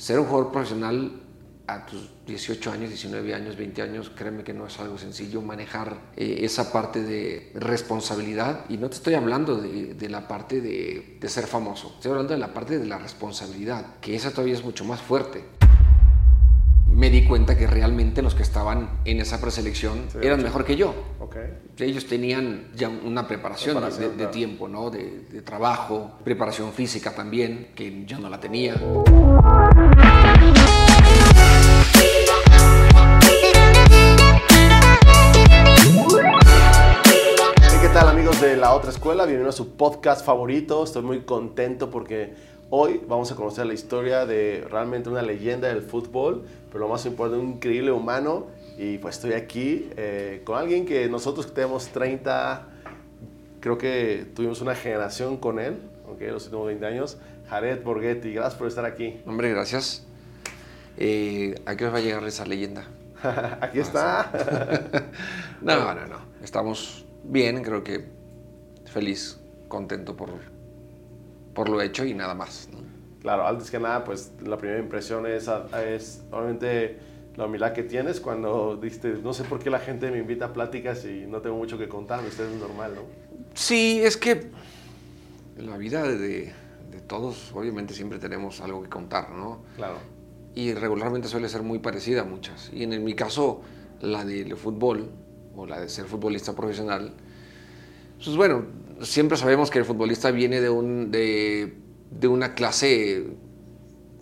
ser un jugador profesional a tus 18 años, 19 años, 20 años, créeme que no es algo sencillo manejar eh, esa parte de responsabilidad. Y no te estoy hablando de, de la parte de, de, ser famoso, estoy hablando de la parte de la responsabilidad, que esa todavía es mucho más fuerte. Me di cuenta que realmente los que estaban en esa preselección sí, eran mejor que yo. Okay. Ellos tenían ya una preparación, preparación de, de, claro. tiempo, ¿no? de, de trabajo, preparación física también, que yo no la tenía. ¿Qué tal amigos de la otra escuela? Bienvenidos a su podcast favorito. Estoy muy contento porque hoy vamos a conocer la historia de realmente una leyenda del fútbol, pero lo más importante, un increíble humano. Y pues estoy aquí eh, con alguien que nosotros que tenemos 30, creo que tuvimos una generación con él, aunque okay, los últimos 20 años. Jared Borghetti, gracias por estar aquí. Hombre, gracias. Eh, ¿A qué os va a llegar esa leyenda? aquí está. no, no, no. Estamos bien, creo que feliz, contento por, por lo hecho y nada más. ¿no? Claro, antes que nada, pues la primera impresión es, es obviamente la humildad que tienes cuando dijiste, no sé por qué la gente me invita a pláticas y no tengo mucho que contar, usted es normal, ¿no? Sí, es que la vida de, de todos, obviamente siempre tenemos algo que contar, ¿no? Claro. Y regularmente suele ser muy parecida a muchas. Y en mi caso, la del fútbol, o la de ser futbolista profesional, pues bueno, siempre sabemos que el futbolista viene de, un, de, de una clase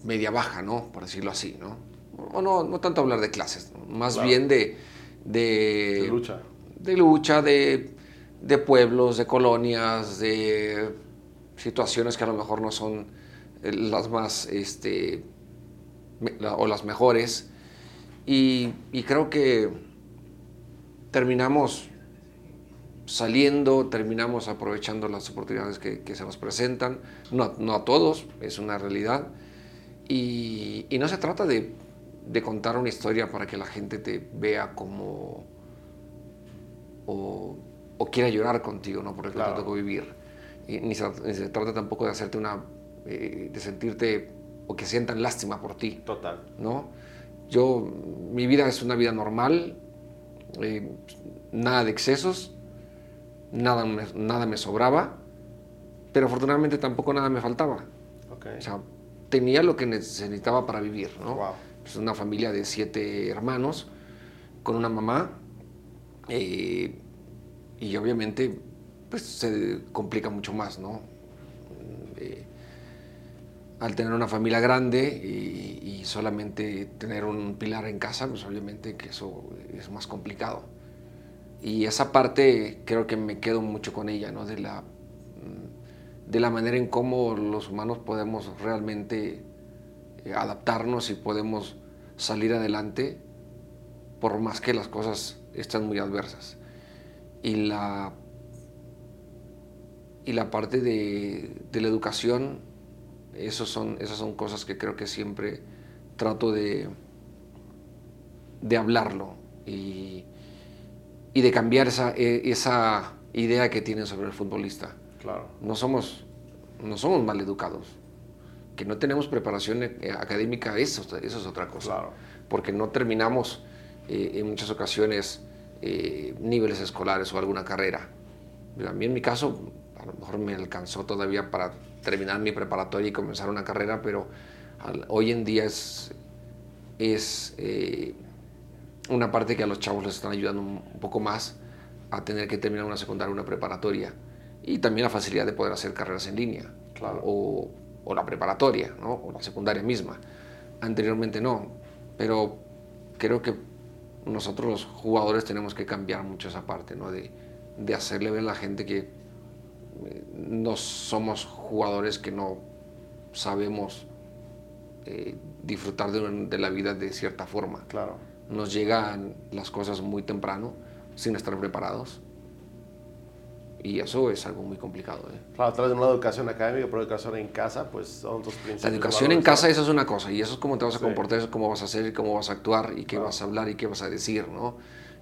media baja, ¿no? Por decirlo así, ¿no? O no, no tanto hablar de clases, más Claro. bien de, de, De lucha. de lucha, de, de pueblos, de colonias, de situaciones que a lo mejor no son eh, las más, este, la- o las mejores. Y, y creo que terminamos saliendo, terminamos aprovechando las oportunidades que, que se nos presentan. No, no a todos, es una realidad. Y, y no se trata de, de contar una historia para que la gente te vea como... o, o quiera llorar contigo, ¿no? Porque Claro. te tocó vivir. Y ni, se, ni se trata tampoco de hacerte una... eh, de sentirte o que sientan lástima por ti. Total. ¿no? Yo, mi vida es una vida normal, eh, nada de excesos, nada me, nada me sobraba, pero afortunadamente tampoco nada me faltaba. Ok. O sea, tenía lo que necesitaba para vivir, ¿no? Wow. Es una familia de siete hermanos, con una mamá, eh, y obviamente, pues se complica mucho más, ¿no? Eh, al tener una familia grande y, y solamente tener un pilar en casa, pues obviamente que eso es más complicado. Y esa parte creo que me quedo mucho con ella, ¿no? De la, mm, de la manera en cómo los humanos podemos realmente adaptarnos y podemos salir adelante por más que las cosas están muy adversas. Y la, y la parte de, de la educación, esos son, esas son cosas que creo que siempre trato de, de hablarlo y, y de cambiar esa, e- esa idea que tienen sobre el futbolista. Claro. No somos, no somos mal educados. Que no tenemos preparación eh, académica, eso, eso es otra cosa. Claro. Porque no terminamos eh, en muchas ocasiones eh, niveles escolares o alguna carrera. A mí en mi caso, a lo mejor me alcanzó todavía para terminar mi preparatoria y comenzar una carrera, pero al- hoy en día es, es eh, una parte que a los chavos les están ayudando un un poco más a tener que terminar una secundaria, una preparatoria y también la facilidad de poder hacer carreras en línea Claro. o, o la preparatoria ¿no? o la secundaria misma. Anteriormente no, pero creo que nosotros los jugadores tenemos que cambiar mucho esa parte, ¿no? de, de hacerle ver a la gente que eh, no somos jugadores que no sabemos eh, disfrutar de, de la vida de cierta forma. Claro. Nos llegan las cosas muy temprano, sin estar preparados. Y eso es algo muy complicado. ¿eh? Claro, a través de una educación académica, pero educación en casa, pues son tus principios. La educación en casa, eso es una cosa, y eso es cómo te vas a Sí. comportar, eso es cómo vas a hacer, cómo vas a actuar, y qué Claro. vas a hablar, y qué vas a decir, ¿no?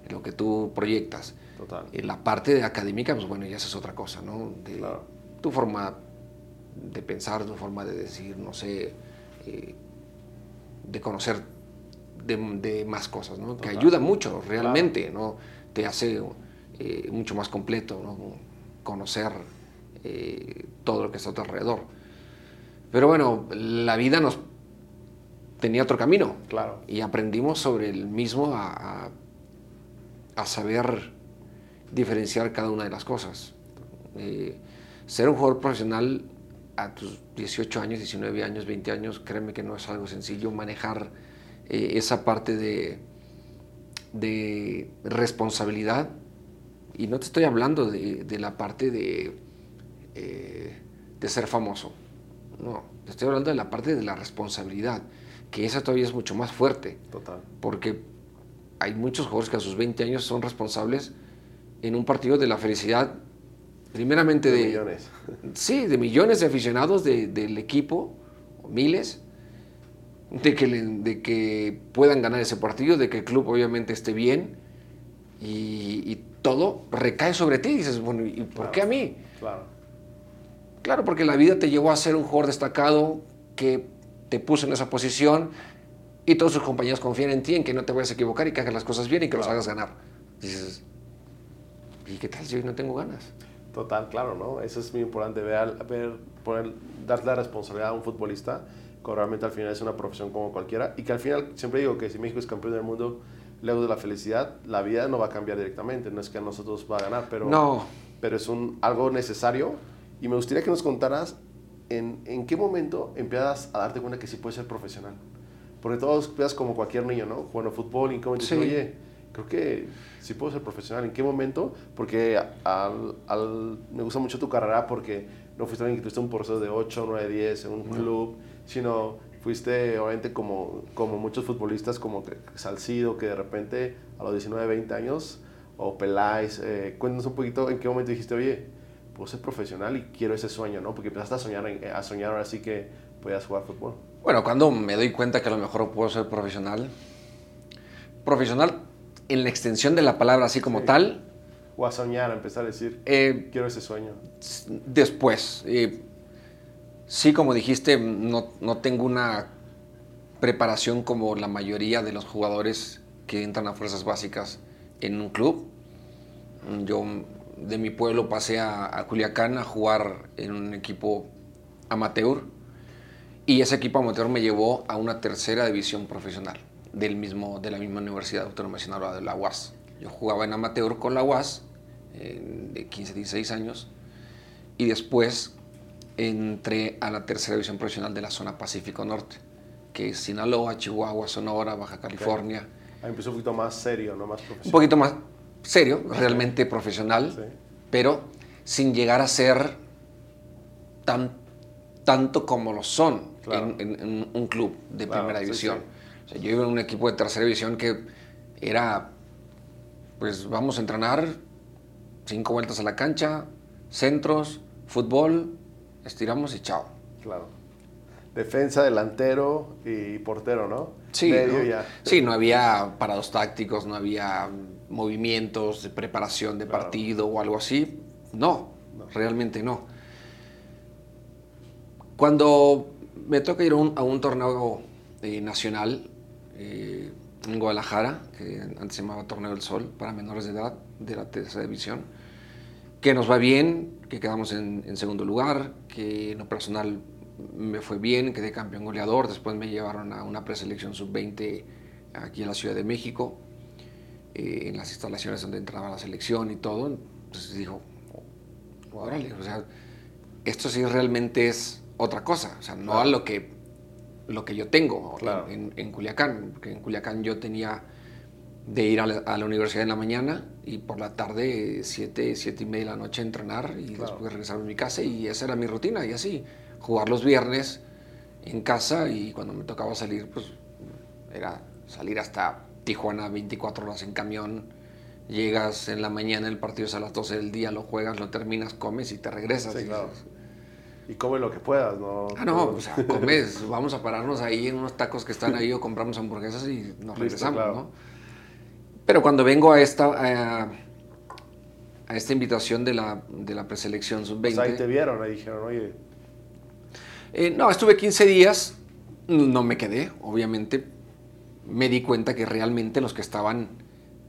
Lo que tú proyectas. Total. Y la parte de académica, pues bueno, ya esa es otra cosa, ¿no? De Claro. Tu forma de pensar, tu forma de decir, no sé, eh, de conocer de, más cosas, ¿no? Que ayuda mucho realmente, ¿no? Te hace eh, mucho más completo, ¿no? Conocer eh, todo lo que está a tu alrededor. Pero bueno, la vida nos tenía otro camino. Claro. Y aprendimos sobre el mismo a, a, saber diferenciar cada una de las cosas. Eh, ser un jugador profesional a tus 18 años, 19 años, 20 años, créeme que no es algo sencillo manejar eh, esa parte de, de responsabilidad. Y no te estoy hablando de, de la parte de, eh, de ser famoso. No, te estoy hablando de la parte de la responsabilidad, que esa todavía es mucho más fuerte. Total. Porque hay muchos jugadores que a sus 20 años son responsables en un partido de la felicidad, primeramente de... de millones. Sí, de millones de aficionados del equipo, miles, de que, de que puedan ganar ese partido, de que el club obviamente esté bien y, todo recae sobre ti. Y dices, bueno, ¿y por qué a mí? Claro. Claro, porque la vida te llevó a ser un jugador destacado que te puso en esa posición y todos sus compañeros confían en ti, en que no te vayas a equivocar y que hagas las cosas bien y que los hagas ganar. Dices, ¿y qué tal si hoy no tengo ganas? Total, claro, ¿no? Eso es muy importante, ver, ver poner, dar la responsabilidad a un futbolista realmente al final es una profesión como cualquiera y que al final siempre digo que si México es campeón del mundo, lejos de la felicidad, la vida no va a cambiar directamente, no es que a nosotros va a ganar, pero, no. pero es un, algo necesario y me gustaría que nos contaras en, en qué momento empiezas a darte cuenta que sí puedes ser profesional. Porque todos empiezas como cualquier niño, ¿no? Jugando fútbol y como dices, oye, creo que sí puedo ser profesional. ¿En qué momento? Porque al, al, me gusta mucho tu carrera porque no fuiste alguien que tuviste un proceso de 8, 9, 10 en un club sino fuiste obviamente como, como muchos futbolistas, como Salcido, que de repente a los 19, 20 años, o Peláez, eh, cuéntanos un poquito en qué momento dijiste, oye, puedo ser profesional y quiero ese sueño, ¿no? Porque empezaste a soñar, a soñar ahora sí que podías jugar fútbol. Bueno, cuando me doy cuenta que a lo mejor puedo ser profesional, profesional en la extensión de la palabra así como tal. O a soñar, a empezar a decir, eh, quiero ese sueño. Después. Eh, Sí, como dijiste, no, no, tengo una preparación como la mayoría de los jugadores que entran a fuerzas básicas en un club. Yo de mi pueblo pasé a, Culiacán a jugar en un equipo amateur y ese equipo amateur me llevó a una tercera división profesional del mismo, de la misma Universidad Autónoma Sinaloa, de la UAS. Yo jugaba en amateur con la UAS eh, de 15, 16 años y después entré a la tercera división profesional de la zona Pacífico Norte, que es Sinaloa, Chihuahua, Sonora, Baja California. Ahí empezó un poquito más serio, ¿no? Más profesional. Un poquito más serio, realmente profesional, pero sin llegar a ser tan, tanto como lo son en, un club de primera división. yo iba en un equipo de tercera división que era, pues vamos a entrenar, cinco vueltas a la cancha, centros, fútbol, estiramos y chao. Claro. Defensa, delantero y portero, ¿no? Sí, ¿no? sí, no había parados tácticos, no había movimientos de preparación de partido o algo así. No, realmente no. Cuando me toca ir a un, torneo eh, nacional eh, en Guadalajara, que antes se llamaba Torneo del Sol, para menores de edad, de la tercera división, que nos va bien, que quedamos en, segundo lugar, que en lo personal me fue bien, quedé campeón goleador, después me llevaron a una preselección sub-20 aquí en la Ciudad de México, eh, en las instalaciones donde entraba la selección y todo, entonces dijo, órale, o sea, esto sí realmente es otra cosa, o sea, no a lo que, lo que yo tengo en, en Culiacán, porque en Culiacán yo tenía de ir a la, universidad en la mañana y por la tarde, siete, siete y media de la noche, entrenar y después regresar a mi casa y esa era mi rutina y así, jugar los viernes en casa y cuando me tocaba salir, pues era salir hasta Tijuana 24 horas en camión, llegas en la mañana, el partido es a las 12 del día, lo juegas, lo terminas, comes y te regresas. y, come lo que puedas, ¿no? Ah, no, o sea, comes, vamos a pararnos ahí en unos tacos que están ahí o compramos hamburguesas y nos regresamos, ¿no? Pero cuando vengo a esta, a, esta invitación de la, de la preselección sub-20... Pues ahí te vieron, ahí dijeron, oye... Eh, no, estuve 15 días No me quedé, obviamente. Me di cuenta que realmente los que estaban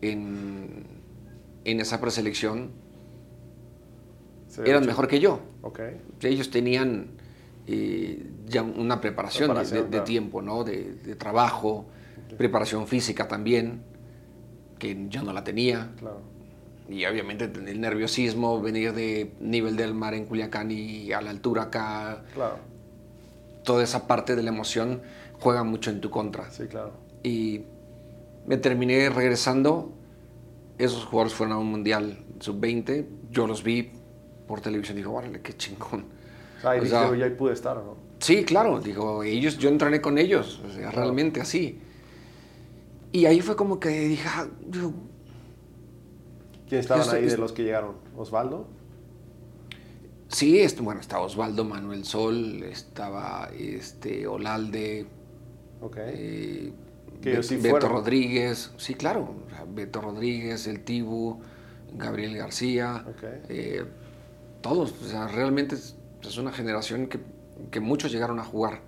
en, en esa preselección eran mejor que yo. Ok. Ellos tenían eh, ya una preparación, de- Preparación, de, de claro. tiempo, ¿no? De, de trabajo, preparación física también, que yo no la tenía. Claro. Y obviamente el nerviosismo, venir de nivel del mar en Culiacán y a la altura acá, Claro. toda esa parte de la emoción juega mucho en tu contra. Sí, claro. Y me terminé regresando. Esos jugadores fueron a un mundial sub-20. Yo los vi por televisión y digo, órale, qué chingón. O sea, ahí O dijiste, sea, "Oye, ahí pude estar, ¿no? Sí, claro, digo, ellos, yo entrené con ellos, o sea, realmente así. Y ahí fue como que dije, ah, digo, ¿Quién estaban ahí de los que llegaron? ¿Osvaldo? sí, este, bueno, estaba Osvaldo Manuel Sol, estaba este, Olalde, Ok. eh, Que sí Beto fueron. Rodríguez, sí, claro, Beto Rodríguez, el Tibu, Gabriel García, Ok. eh, todos, o sea, realmente es, es una generación que, que muchos llegaron a jugar.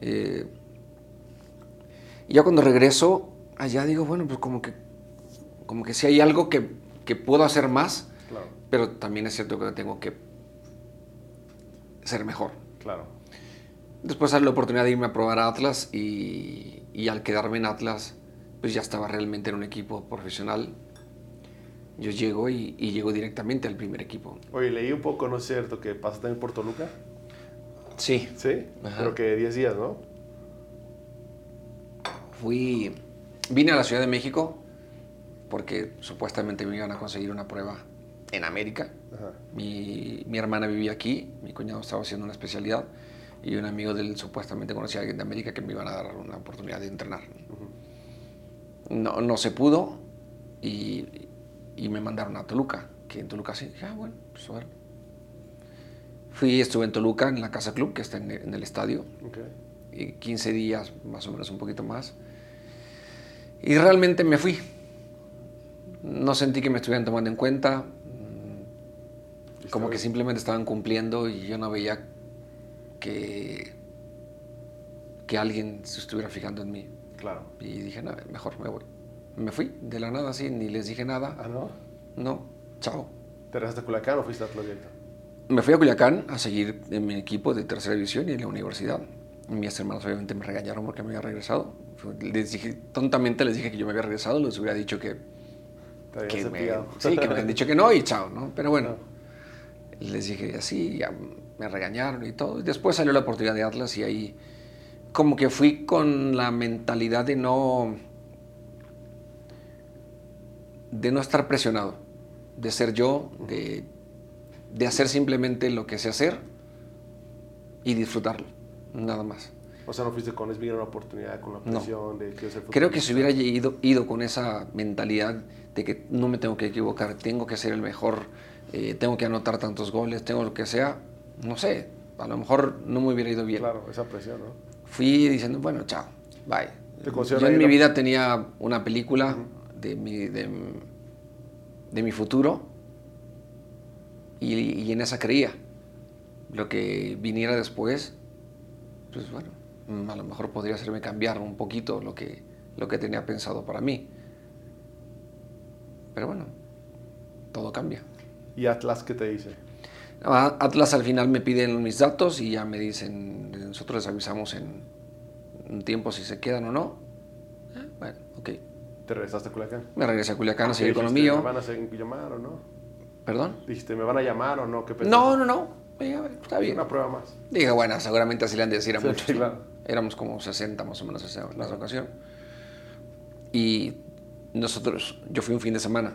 Eh, y ya cuando regreso allá digo, bueno, pues como que, como que sí hay algo que, que puedo hacer más, Claro. pero también es cierto que tengo que ser mejor. Claro. Después sale la oportunidad de irme a probar a Atlas y, y al quedarme en Atlas, pues ya estaba realmente en un equipo profesional. Yo llego y, y llego directamente al primer equipo. Oye, leí un poco, ¿no es cierto, que pasaste también por Toluca? Sí. Sí. Ajá. Pero que 10 días, ¿no? Fui, vine a la Ciudad de México porque supuestamente me iban a conseguir una prueba en América. Ajá. Mi, mi hermana vivía aquí, mi cuñado estaba haciendo una especialidad y un amigo de él supuestamente conocía a alguien de América que me iban a dar una oportunidad de entrenar. No, no se pudo y, y me mandaron a Toluca, que en Toluca sí, dije, ah, bueno, pues a ver. Fui, estuve en Toluca, en la Casa Club, que está en, en el estadio, Ok. y 15 días, más o menos un poquito más. Y realmente me fui. No sentí que me estuvieran tomando en cuenta. Como que simplemente estaban cumpliendo y yo no veía que, que alguien se estuviera fijando en mí. Claro. Y dije, no, mejor me voy. Me fui de la nada así, ni les dije nada. Ah, ¿no? No, chao. ¿Te regresaste a Culiacán o fuiste a Atlas directo? Me fui a Culiacán a seguir en mi equipo de tercera división y en la universidad. Mis hermanos obviamente me regañaron porque me había regresado. Les dije, tontamente les dije que yo me había regresado, les hubiera dicho que, que me, sí, que me habían dicho que no y chao, ¿no? Pero bueno, les dije así, ya me regañaron y todo. Y después salió la oportunidad de Atlas y ahí como que fui con la mentalidad de no de no estar presionado, de ser yo, de, de hacer simplemente lo que sé hacer y disfrutarlo, nada más. O sea, no fuiste con es una oportunidad, con la No. presión de quiero ser Creo que si hubiera ido, ido con esa mentalidad de que no me tengo que equivocar, tengo que ser el mejor, eh, tengo que anotar tantos goles, tengo lo que sea, no sé, a lo mejor no me hubiera ido bien. Claro, esa presión, ¿no? Fui diciendo, bueno, chao, bye. ¿Te consideran Yo en mi la- vida tenía una película de, mi, de, de mi futuro y, y en esa creía. Lo que viniera después, pues bueno, a lo mejor podría hacerme cambiar un poquito lo que, lo que tenía pensado para mí. Pero bueno, todo cambia. ¿Y Atlas qué te dice? Atlas al final me piden mis datos y ya me dicen, nosotros les avisamos en un tiempo si se quedan o no. Ah, Bueno, ok. ¿Te regresaste a Culiacán? Me regresé a Culiacán a seguir con lo mío. ¿Me van a llamar o no? ¿Perdón? Dijiste, ¿me van a llamar o no? ¿Qué? No, no, no. Dije, está bien. Una prueba más. Dije, bueno, seguramente así le han de decir a Sí, muchos. sí, claro. Éramos como 60 más o menos esa, en esa ocasión. Y nosotros, yo fui un fin de semana,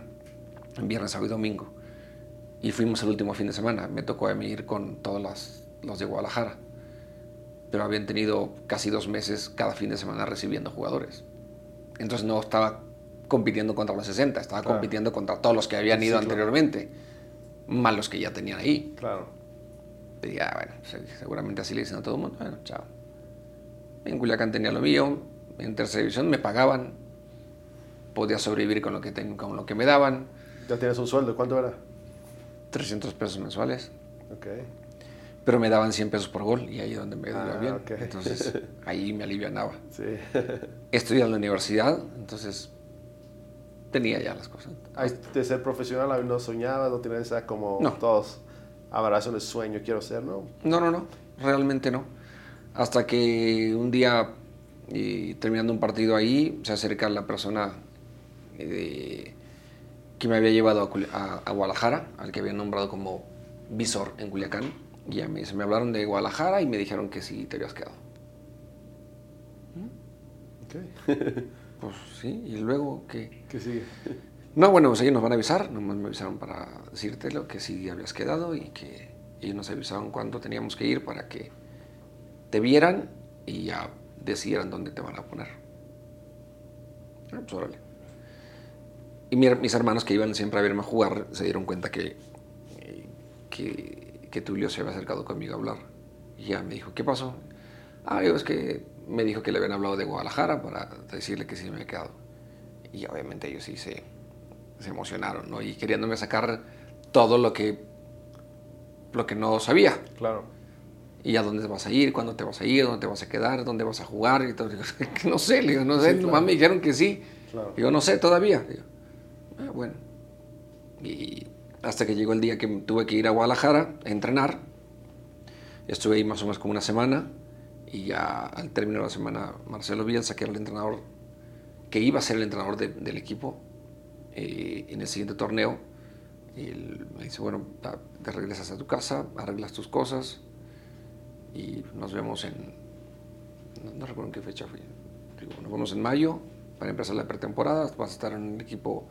viernes, sábado y domingo. Y fuimos el último fin de semana. Me tocó a mí ir con todos las- los de Guadalajara. Pero habían tenido casi dos meses cada fin de semana recibiendo jugadores. Entonces no estaba compitiendo contra los 60, estaba Claro. compitiendo contra todos los que habían Sí, ido claro. anteriormente, más los que ya tenían ahí. Claro. Y ah, bueno, se- seguramente así le dicen a todo el mundo. Bueno, chao. En Culiacán tenía lo mío, en tercera división me pagaban, podía sobrevivir con lo que, ten- con lo que me daban, Ya tienes un sueldo. ¿Cuánto era? 300 pesos mensuales. Ok. Pero me daban 100 pesos por gol y ahí es donde me iba Ah, bien. ok. Entonces ahí me alivianaba. Sí. Estudié en la universidad, entonces tenía ya las cosas. De ser profesional, no soñabas, no tienes esa como No. todos abrazo de sueño, quiero ser, ¿no? No, no, no, realmente no. Hasta que un día, eh, terminando un partido ahí, se acerca la persona eh, que me había llevado a, a- a Guadalajara, al que había nombrado como visor en Culiacán. Y ya me, dice, me hablaron de Guadalajara y me dijeron que sí te habías quedado. Ok. Pues sí, y luego que... ¿Qué sigue? No, bueno, pues ellos nos van a avisar, nomás me avisaron para decirte lo que sí habías quedado y que ellos nos avisaron cuándo teníamos que ir para que te vieran y ya decidieran dónde te van a poner. Ah, pues. Y mi- mis hermanos que iban siempre a verme jugar se dieron cuenta que, que, que Tulio se había acercado conmigo a hablar. Y ya me dijo, ¿qué pasó? Ah, digo, es que me dijo que le habían hablado de Guadalajara para decirle que sí me había quedado. Y obviamente ellos sí se, se emocionaron, ¿no? Y queriéndome sacar todo lo que, lo que no sabía. Claro. ¿Y a dónde vas a ir? ¿Cuándo te vas a ir? ¿Dónde te vas a quedar? ¿Dónde vas a jugar? Y todo. Digo, no sé, le digo, no sé. Sí, claro. Nomás me dijeron que sí. Claro. Digo, no sé todavía. Digo, "Ah, bueno. Y hasta que llegó el día que tuve que ir a Guadalajara a entrenar. Estuve ahí más o menos como una semana. Y ya al término de la semana, Marcelo Bielsa, que era el entrenador, que iba a ser el entrenador de- del equipo eh, en el siguiente torneo, y él me dice, bueno, te regresas a tu casa, arreglas tus cosas y nos vemos en, no, no recuerdo en qué fecha fue, Digo, nos vemos en mayo para empezar la pretemporada, vas a estar en el equipo,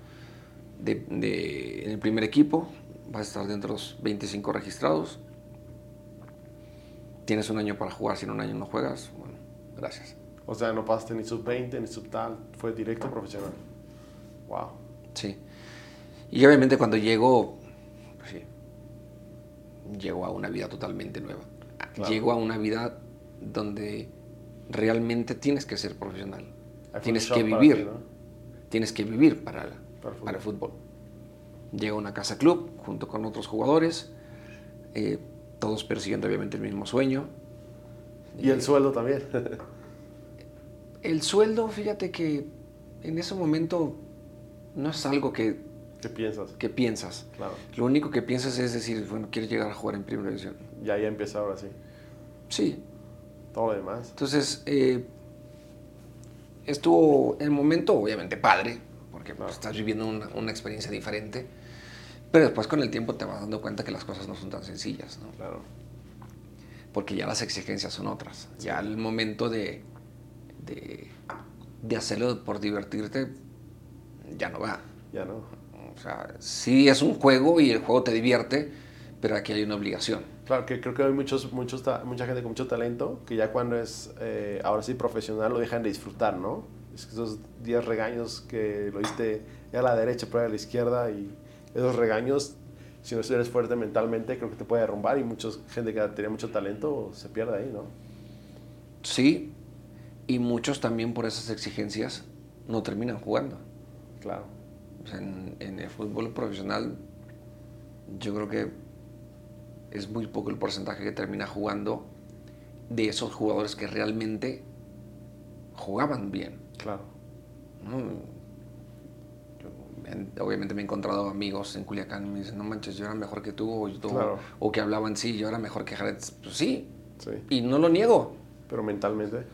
de, de- en el primer equipo, vas a estar dentro de los 25 registrados, tienes un año para jugar, si en un año no juegas, bueno, gracias. O sea, no pasaste ni sub 20 ni sub tal, fue directo profesional. Wow. Sí. Y obviamente cuando llego, pues sí, llego a una vida totalmente nueva. Claro. Llego a una vida donde realmente tienes que ser profesional. Tienes que vivir. ti, ¿no? Tienes que vivir para, Para el para el fútbol. Llego a una casa club junto con otros jugadores, eh, todos persiguiendo obviamente el mismo sueño. Y el sueldo también. El sueldo, fíjate que en ese momento no es algo que, ¿Qué piensas? que piensas. Claro. Lo único que piensas es decir, bueno, quieres llegar a jugar en primera división. Ya ya empieza ahora sí. Sí. Todo lo demás. Entonces, eh, estuvo en el momento, obviamente, padre, porque pues, estás viviendo una, una experiencia diferente. Pero después con el tiempo te vas dando cuenta que las cosas no son tan sencillas, ¿no? Claro. Porque ya las exigencias son otras. Ya el momento de, de, de hacerlo por divertirte ya no va. Ya no. O sea, sí es un juego y el juego te divierte, pero aquí hay una obligación. Claro, que creo que hay muchos, muchos, mucha gente con mucho talento que ya cuando es eh, ahora sí profesional lo dejan de disfrutar, ¿no? Es que esos 10 regaños que lo diste a la derecha, pero a la izquierda y esos regaños, si no eres fuerte mentalmente, creo que te puede derrumbar y mucha gente que tenía mucho talento se pierde ahí, ¿no? Sí, y muchos también por esas exigencias no terminan jugando. Claro. O sea, en, en el fútbol profesional yo creo que es muy poco el porcentaje que termina jugando de esos jugadores que realmente jugaban bien. Claro. obviamente me he encontrado amigos en Culiacán y me dicen, no manches, yo era mejor que tú, o, yo- Claro. o que hablaban, sí, yo era mejor que Jared. Pues sí, Sí. y no lo niego. Pero mentalmente.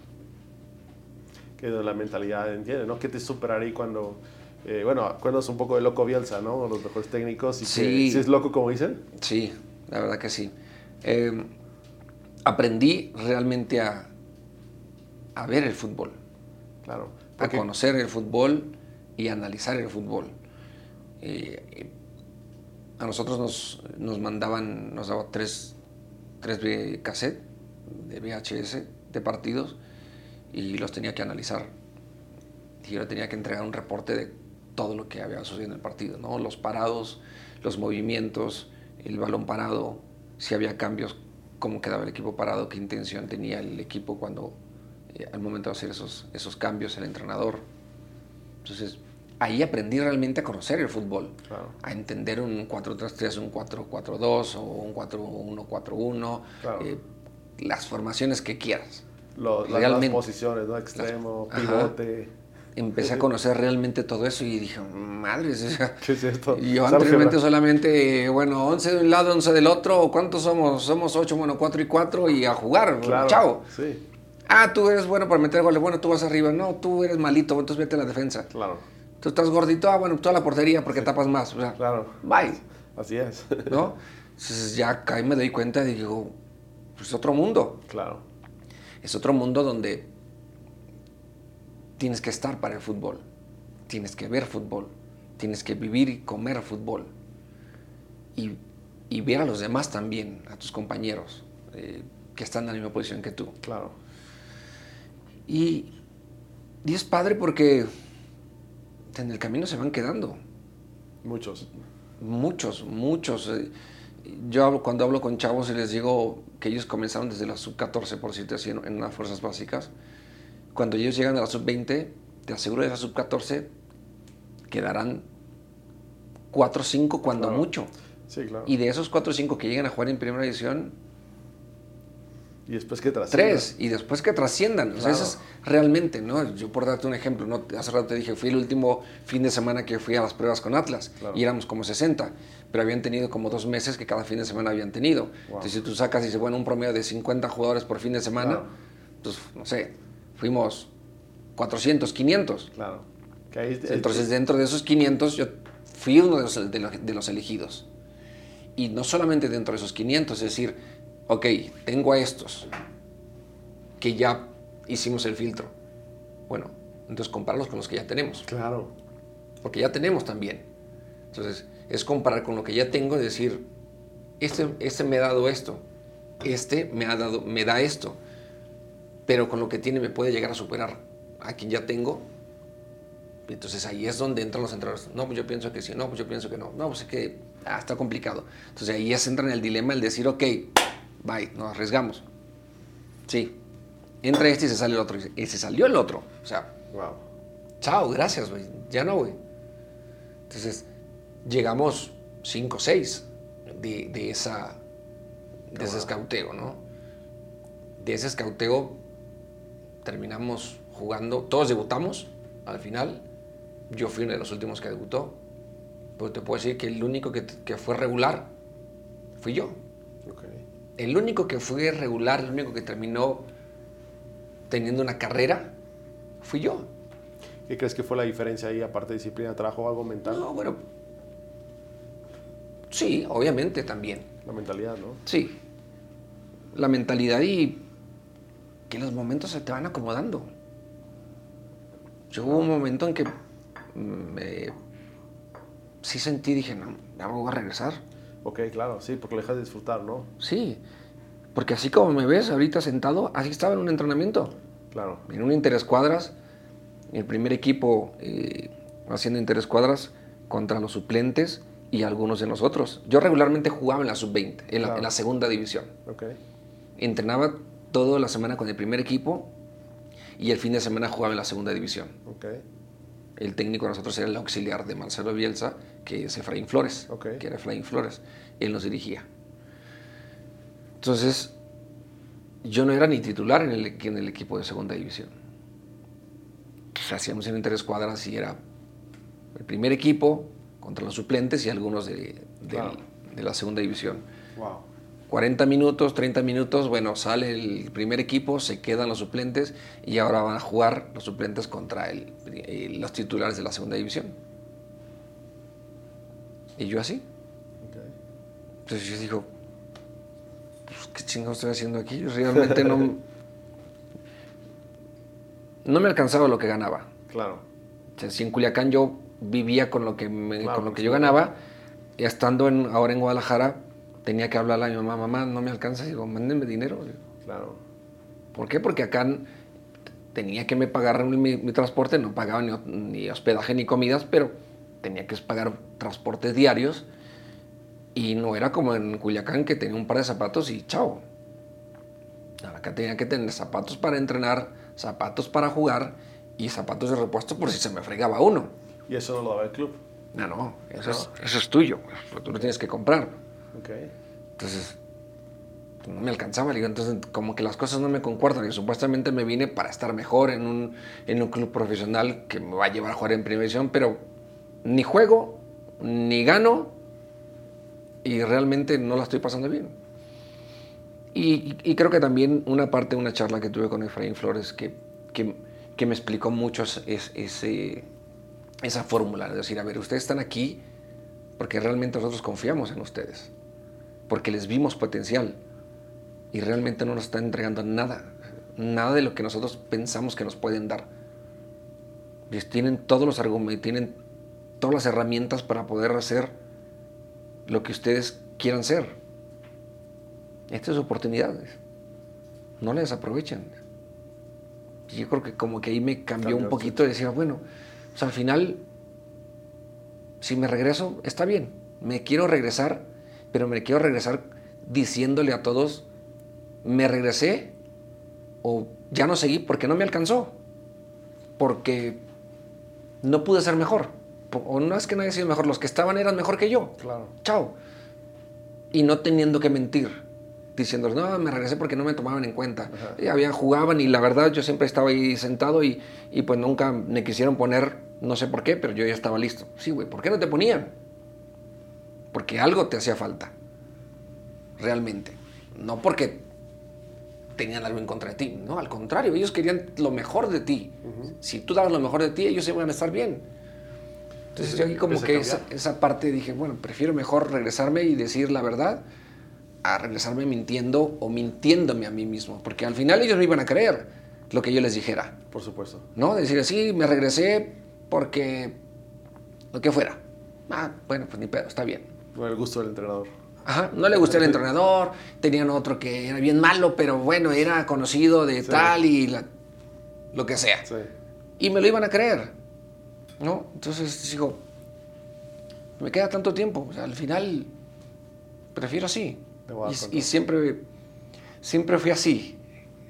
Que la mentalidad entiende, ¿no? Que te superaría cuando. eh, bueno, acuerdas un poco de Loco Bielsa, ¿no? Los mejores técnicos. Y Sí. que, si es loco, como dicen. Sí, la verdad que sí. Eh, aprendí realmente a, a ver el fútbol, Claro. a conocer el fútbol y a analizar el fútbol. Eh, a nosotros nos, nos mandaban, nos daban tres, tres v- cassette de VHS de partidos y los tenía que analizar. Y yo tenía que entregar un reporte de todo lo que había sucedido en el partido, ¿no? Los parados, los movimientos, el balón parado, si había cambios, cómo quedaba el equipo parado, qué intención tenía el equipo cuando, eh, al momento de hacer esos, esos cambios, el entrenador. Entonces, ahí aprendí realmente a conocer el fútbol, Claro. a entender un 4-3-3, un 4-4-2 o un 4-1-4-1, Claro. eh, las formaciones que quieras. Lo- las nuevas posiciones, ¿no? Extremo, Ajá. pivote. Empecé a conocer realmente todo eso y dije, madres, o sea, Sí, es cierto. yo anteriormente solamente, bueno, 11 de un lado, 11 del otro, ¿cuántos somos? Somos 8, bueno, 4 y 4 y a jugar, Claro. chao. Sí, Ah, tú eres bueno para meter goles, bueno, tú vas arriba, no, tú eres malito, entonces vete a la defensa. claro. Tú estás gordito, ah, bueno, tú a la portería porque tapas más, o sea, Claro. bye, Así es. ¿no? Entonces ya acá ahí me doy cuenta y digo, pues es otro mundo, claro. es otro mundo donde tienes que estar para el fútbol, tienes que ver fútbol, tienes que vivir y comer fútbol y, y ver a los demás también, a tus compañeros eh, que están en la misma posición que tú. Claro. Y, y es padre porque en el camino se van quedando. Muchos. Muchos, muchos. eh, Yo hablo, cuando hablo con chavos y les digo que ellos comenzaron desde la sub-14, por decirte así, en, en las fuerzas básicas. Cuando ellos llegan a la sub-20, te aseguro de la sub-14 quedarán 4 o 5 cuando Claro. mucho. Sí, claro. Y de esos 4 o 5 que llegan a jugar en primera división, Y después que tras tres y después que trasciendan. O sea, Claro. eso es realmente, ¿no? Yo por darte un ejemplo, ¿no? hace rato te dije, fui el último fin de semana que fui a las pruebas con Atlas Claro. y éramos como 60, pero habían tenido como dos meses que cada fin de semana habían tenido. Entonces, si tú sacas y dices, bueno, un promedio de 50 jugadores por fin de semana, Claro. pues, no sé, fuimos 400, 500. Claro. Que ahí- Entonces, dentro de esos 500, yo fui uno de los, de los- de los elegidos. Y no solamente dentro de esos 500, es decir, ok, tengo a estos que ya hicimos el filtro. Bueno, entonces compararlos con los que ya tenemos, Claro. porque ya tenemos también. Entonces, es comparar con lo que ya tengo y decir, este, este me ha dado esto, este me, ha dado, me da esto, pero con lo que tiene me puede llegar a superar a quien ya tengo. Entonces ahí es donde entran los entrenadores. No, pues yo pienso que sí, no, pues yo pienso que no. No, pues es que ah, está complicado. Entonces ahí ya se entra en el dilema el decir, ok, bye, nos arriesgamos. Sí, entra este y se sale el otro. Y se salió el otro. O sea, Wow. chao, gracias, güey. Ya no, güey. Entonces, llegamos 5 o 6 de, de, esa, de ese escauteo, ¿no? De ese escauteo terminamos jugando, todos debutamos al final. Yo fui uno de los últimos que debutó. Pero te puedo decir que el único que, que fue regular fui yo. Ok. El único que fue regular, el único que terminó teniendo una carrera, fui yo. ¿Qué crees que fue la diferencia ahí, aparte de disciplina, trabajo, algo mental? No, bueno. Sí, obviamente también. La mentalidad, ¿no? Sí. La mentalidad y que los momentos se te van acomodando. Yo hubo un momento en que me, sí sentí, dije, no, ya me voy a regresar. Ok, claro, sí, porque lo dejas de disfrutar, ¿no? Sí. Porque así como me ves ahorita sentado, así estaba en un entrenamiento. Claro. en un interescuadras, el primer equipo eh, haciendo interescuadras contra los suplentes y algunos de nosotros. Yo regularmente jugaba en la sub-20, en, Claro. en la segunda división. Ok. Entrenaba toda la semana con el primer equipo y el fin de semana jugaba en la segunda división. El técnico de nosotros era el auxiliar de Marcelo Bielsa, que es Efraín Flores, Ok. que era Efraín Flores. Él nos dirigía. Entonces, yo no era ni titular en el, en el equipo de segunda división. Entonces, hacíamos en interescuadras y era el primer equipo contra los suplentes y algunos de, de la segunda división. Wow. 40 minutos, 30 minutos, bueno, sale el primer equipo, se quedan los suplentes y ahora van a jugar los suplentes contra el, eh, los titulares de la segunda división. Y yo así. Entonces yo digo, pues, ¿qué chingados estoy haciendo aquí? Realmente no... No me alcanzaba lo que ganaba. Claro. O sea, si en Culiacán yo vivía con lo que, me- Claro, con lo por que yo ganaba, y estando en, ahora en Guadalajara, tenía que hablarle a mi mamá, mamá, no me alcanza, digo, mándenme dinero. Claro. ¿Por qué? Porque acá tenía que me pagar mi, mi transporte, no pagaba ni, ni hospedaje ni comidas, pero tenía que pagar transportes diarios y no era como en Culiacán que tenía un par de zapatos y chao. Acá tenía que tener zapatos para entrenar, zapatos para jugar y zapatos de repuesto por si se me fregaba uno. ¿Y eso no lo daba el club? No, no, eso, Es, eso es tuyo, tú lo tienes que comprar. Ok. Entonces, no me alcanzaba, digo, entonces como que las cosas no me concuerdan y supuestamente me vine para estar mejor en un, en un club profesional que me va a llevar a jugar en primera división, pero ni juego, ni gano y realmente no la estoy pasando bien. Y, y creo que también una parte de una charla que tuve con Efraín Flores que, que, que me explicó mucho es, ese, esa fórmula, de decir, a ver, ustedes están aquí porque realmente nosotros confiamos en ustedes, porque les vimos potencial y realmente no nos están entregando nada, nada de lo que nosotros pensamos que nos pueden dar. Ellos tienen todos los argumentos, tienen todas las herramientas para poder hacer lo que ustedes quieran ser. Estas es oportunidades. No las aprovechen. Yo creo que como que ahí me cambió, un poquito y decía, bueno, pues al final, si me regreso, está bien. Me quiero regresar, pero me quiero regresar diciéndole a todos me regresé o ya no seguí porque no me alcanzó, porque no pude ser mejor. O no es que no haya sido mejor, los que estaban eran mejor que yo. Claro. Chao. Y no teniendo que mentir, diciendo, no, me regresé porque no me tomaban en cuenta. Y habían, jugaban y la verdad yo siempre estaba ahí sentado y, y pues nunca me quisieron poner, no sé por qué, pero yo ya estaba listo. Sí, güey, ¿por qué no te ponían? Porque algo te hacía falta. Realmente. No porque tenían algo en contra de ti. No, al contrario, ellos querían lo mejor de ti. Si tú dabas lo mejor de ti, ellos iban a estar bien. Entonces yo aquí como que esa, esa, parte dije, bueno, prefiero mejor regresarme y decir la verdad a regresarme mintiendo o mintiéndome a mí mismo. Porque al final ellos no iban a creer lo que yo les dijera. Por supuesto. ¿No? Decir así, me regresé porque lo que fuera. Ah, bueno, pues ni pedo, está bien. Por el gusto del entrenador. Ajá, no le gustó el entrenador, tenían otro que era bien malo, pero bueno, era conocido de tal y lo que sea. Y me lo iban a creer, ¿no? Entonces digo, me queda tanto tiempo, o sea, al final prefiero así. Y, siempre, siempre fui así,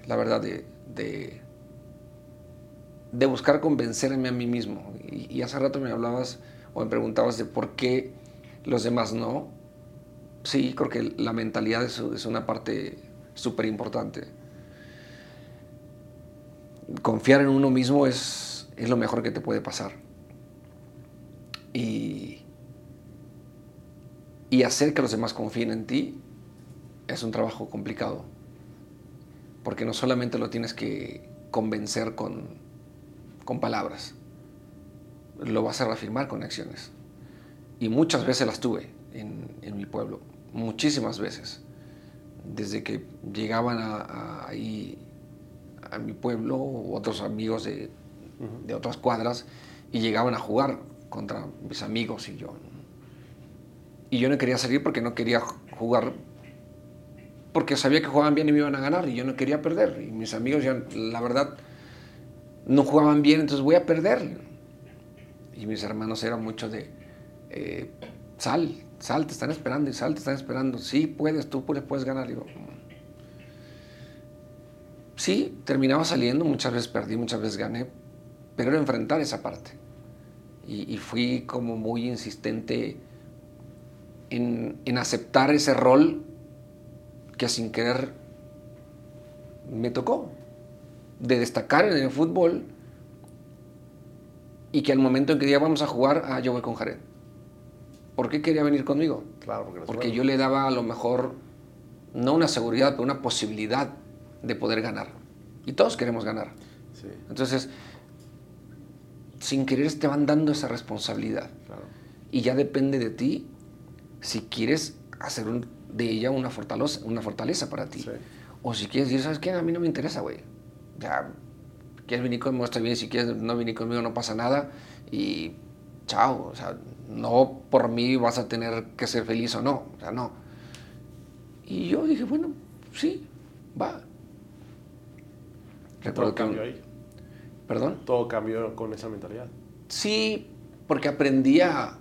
la verdad, de, de, buscar convencerme a mí mismo. Y, y hace rato me hablabas o me preguntabas de por qué los demás no Sí, creo que la mentalidad es, una parte súper importante. Confiar en uno mismo es, es lo mejor que te puede pasar. Y, y hacer que los demás confíen en ti es un trabajo complicado. Porque no solamente lo tienes que convencer con, con palabras, lo vas a reafirmar con acciones. Y muchas veces las tuve en, en mi pueblo muchísimas veces. Desde que llegaban a, ahí a mi pueblo, otros amigos de, de, otras cuadras, y llegaban a jugar contra mis amigos y yo. Y yo no quería salir porque no quería jugar, porque sabía que jugaban bien y me iban a ganar, y yo no quería perder. Y mis amigos ya, la verdad, no jugaban bien, entonces voy a perder. Y mis hermanos eran mucho de, eh, sal, Sal, te están esperando y sal, te están esperando. Sí, puedes, tú puedes ganar. Digo, sí, terminaba saliendo, muchas veces perdí, muchas veces gané, pero era enfrentar esa parte. Y, fui como muy insistente en, en, aceptar ese rol que sin querer me tocó, de destacar en el fútbol y que al momento en que ya vamos a jugar, ah, yo voy con Jared. ¿Por qué quería venir conmigo? Claro, porque, porque yo le daba a lo mejor, no una seguridad, pero una posibilidad de poder ganar. Y todos queremos ganar. Sí. Entonces, sin querer te van dando esa responsabilidad. Y ya depende de ti si quieres hacer de ella una fortaleza, una fortaleza para ti. O si quieres decir, ¿sabes qué? A mí no me interesa, güey. Ya, quieres venir conmigo, está bien. Si quieres no venir conmigo, no pasa nada. Y chao. O sea, no por mí vas a tener que ser feliz o no, o sea, no. Y yo dije, bueno, sí, va. Todo cambió ahí. ¿Perdón? Todo cambió con esa mentalidad. Sí, porque aprendí a,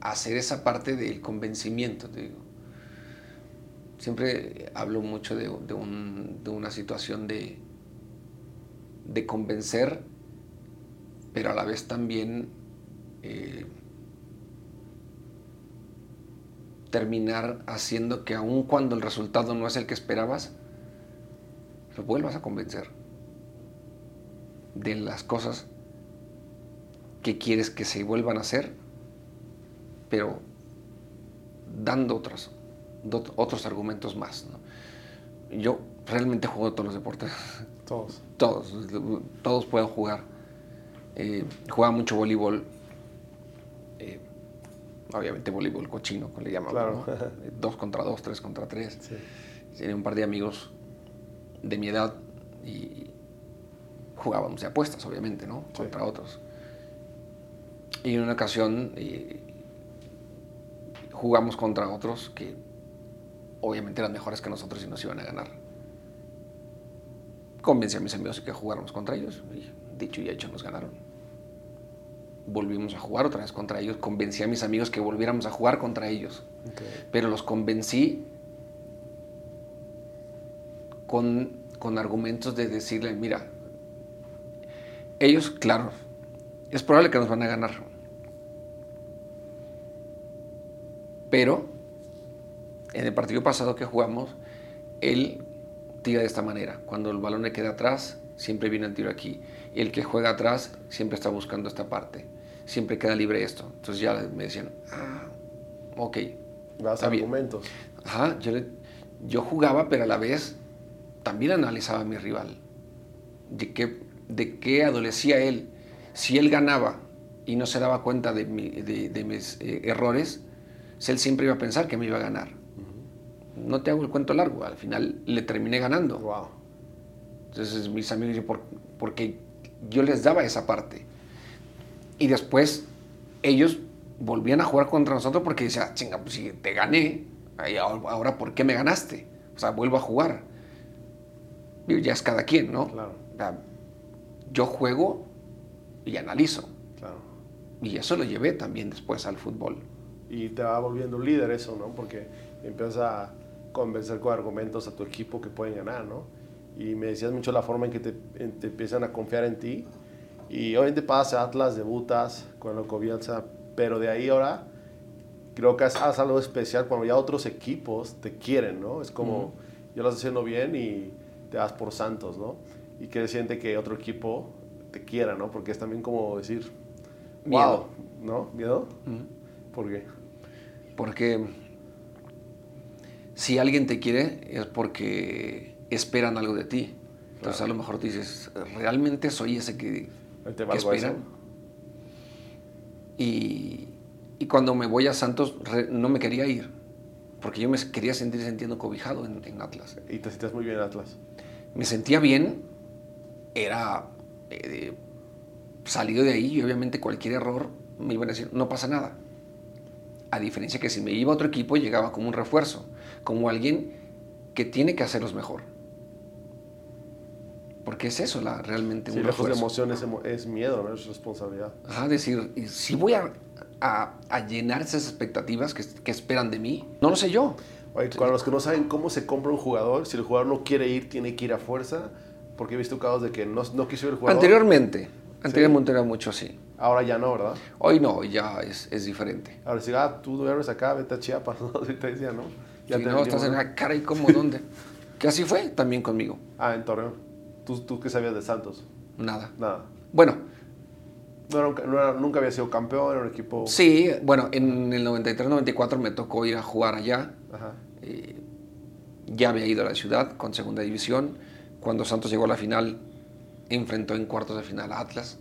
hacer esa parte del convencimiento, te digo. Siempre hablo mucho de, de una situación de, de convencer, pero a la vez también eh, terminar haciendo que aun cuando el resultado no es el que esperabas, lo vuelvas a convencer de las cosas que quieres que se vuelvan a hacer, pero dando otros, otros argumentos más. ¿no? Yo realmente juego todos los deportes. Todos. Todos, todos pueden jugar. Eh, jugaba mucho voleibol. eh, obviamente voleibol cochino, como le llamamos. Claro. ¿no? Dos contra dos, tres contra tres. Sí. Tenía un par de amigos de mi edad y jugábamos de apuestas, obviamente, ¿no? Sí. Contra otros. Y en una ocasión eh, jugamos contra otros que obviamente eran mejores que nosotros y nos iban a ganar. Convencí a mis amigos que jugáramos contra ellos y dicho y hecho nos ganaron. Volvimos a jugar otra vez contra ellos. Convencí a mis amigos que volviéramos a jugar contra ellos. Pero los convencí con, con argumentos de decirle, mira, ellos, claro, es probable que nos van a ganar, pero en el partido pasado que jugamos, él tira de esta manera, cuando el balón le queda atrás, siempre viene el tiro aquí, y el que juega atrás siempre está buscando esta parte, siempre queda libre esto, entonces ya me decían, ah, ok, Está bien. argumentos. Ajá, yo, le- yo jugaba, pero a la vez también analizaba a mi rival. De qué, de qué adolecía él. Si él ganaba y no se daba cuenta de, mi- de- de mis eh, errores, pues él siempre iba a pensar que me iba a ganar. No te hago el cuento largo, al final le terminé ganando. Wow. Entonces mis amigos, porque yo les daba esa parte. Y después ellos volvían a jugar contra nosotros porque decían, chinga, pues si te gané, ahora ¿por qué me ganaste? O sea, vuelvo a jugar. Digo, ya es cada quien, ¿no? Claro. O sea, yo juego y analizo. Claro. Y eso lo llevé también después al fútbol. Y te va volviendo un líder eso, ¿no? Porque empiezas a convencer con argumentos a tu equipo que pueden ganar, ¿no? Y me decías mucho la forma en que te, te empiezan a confiar en ti. Y obviamente pasa Atlas, debutas con lo Bielsa, pero de ahí ahora creo que haces algo especial cuando ya otros equipos te quieren, ¿no? Es como, ya lo estás haciendo bien y te das por Santos, ¿no? Y que siente que otro equipo te quiera, ¿no? Porque es también como decir, Miedo. wow, ¿no? ¿Miedo? ¿Por qué? Porque si alguien te quiere es porque esperan algo de ti. Entonces a lo mejor tú dices, ¿realmente soy ese que, ¿Te que valgo esperan? Y, y cuando me voy a Santos re- no me quería ir, porque yo me quería sentir sintiendo cobijado en, en Atlas. Y te sientes muy bien en Atlas. Me sentía bien, era eh, salido de ahí y obviamente cualquier error me iban a decir, no pasa nada. A diferencia que si me iba a otro equipo llegaba como un refuerzo, como alguien que tiene que hacerlos mejor. Porque es eso la, realmente Sí, un lejos de emoción es, emo- es miedo, ¿no? Es responsabilidad. Ajá, decir, y si voy a, a- a llenar esas expectativas que, que esperan de mí, no lo sé yo. Oye, para los que no saben cómo se compra un jugador, si el jugador no quiere ir, tiene que ir a fuerza, porque he visto casos de que no, no quiso ir el jugador. Anteriormente, anteriormente era mucho así. Ahora ya no, ¿verdad? Hoy no, ya es, es diferente. Ahora si, ah, tú duermes acá, vete a Chiapas, ¿no? Así te decía, ¿no? Si te no, estás en la cara y como dónde. que así fue también conmigo. Ah, en Torreón. ¿Tú, ¿Tú qué sabías de Santos? Nada. Nada. Bueno, No era un ca- no era- nunca había sido campeón, era un equipo... sí, bueno, en el 93-94 me tocó ir a jugar allá. Ajá. Eh, ya había ido a la ciudad con segunda división. Cuando Santos llegó a la final, enfrentó en cuartos de final a Atlas.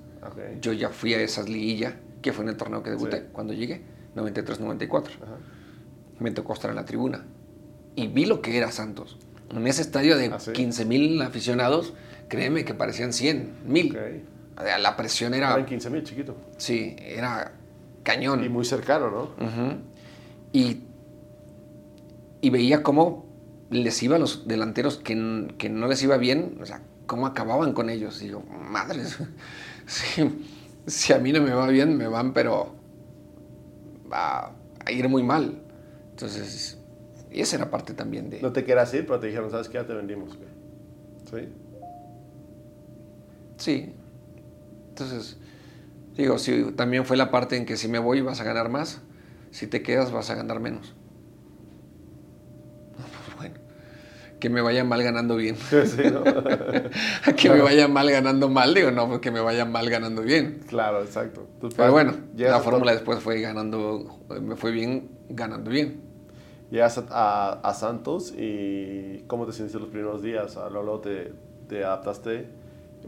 Yo ya fui a esas liguillas, que fue en el torneo que debuté Sí. cuando llegué, 93-94. Ajá. Me tocó estar en la tribuna. Y vi lo que era Santos. En ese estadio de ¿Ah, sí? 15 mil aficionados, créeme que parecían 100, mil. Ok. O sea, La presión era, Eran 15 mil, chiquito. sí, era cañón. Y muy cercano, ¿no? Y, y veía cómo les iba a los delanteros que, que no les iba bien, o sea, cómo acababan con ellos. Y digo, madres, si, si a mí no me va bien, me van, pero va a ir muy mal. Entonces, y esa era parte también de... No te quieras ir, pero te dijeron, ¿sabes qué? Ya te vendimos. ¿Sí? Sí. Entonces, Digo, sí, también fue la parte en que si me voy vas a ganar más, si te quedas vas a ganar menos. Pues bueno, que me vaya mal ganando bien. Sí, ¿no? que me vaya mal ganando mal, digo, no, pues que me vaya mal ganando bien. claro, exacto. Pero bueno, la fórmula después fue ganando, me fue bien ganando bien. Llegas a, a- a Santos y ¿cómo te sentiste los primeros días? A luego te, te adaptaste,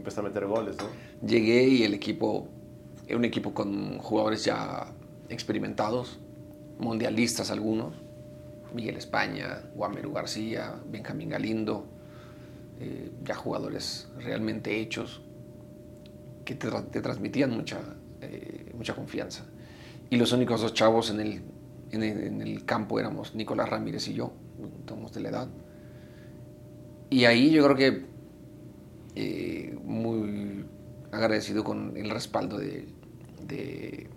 empezaste a meter goles, ¿no? Llegué y el equipo, era un equipo con jugadores ya experimentados, mundialistas algunos, Miguel España, Guameru García, Benjamín Galindo, eh, ya jugadores realmente hechos que te, te transmitían mucha, eh, mucha confianza. Y los únicos dos chavos en el, en el, en el campo éramos Nicolás Ramírez y yo, somos de la edad. Y ahí yo creo que eh, muy agradecido con el respaldo de, de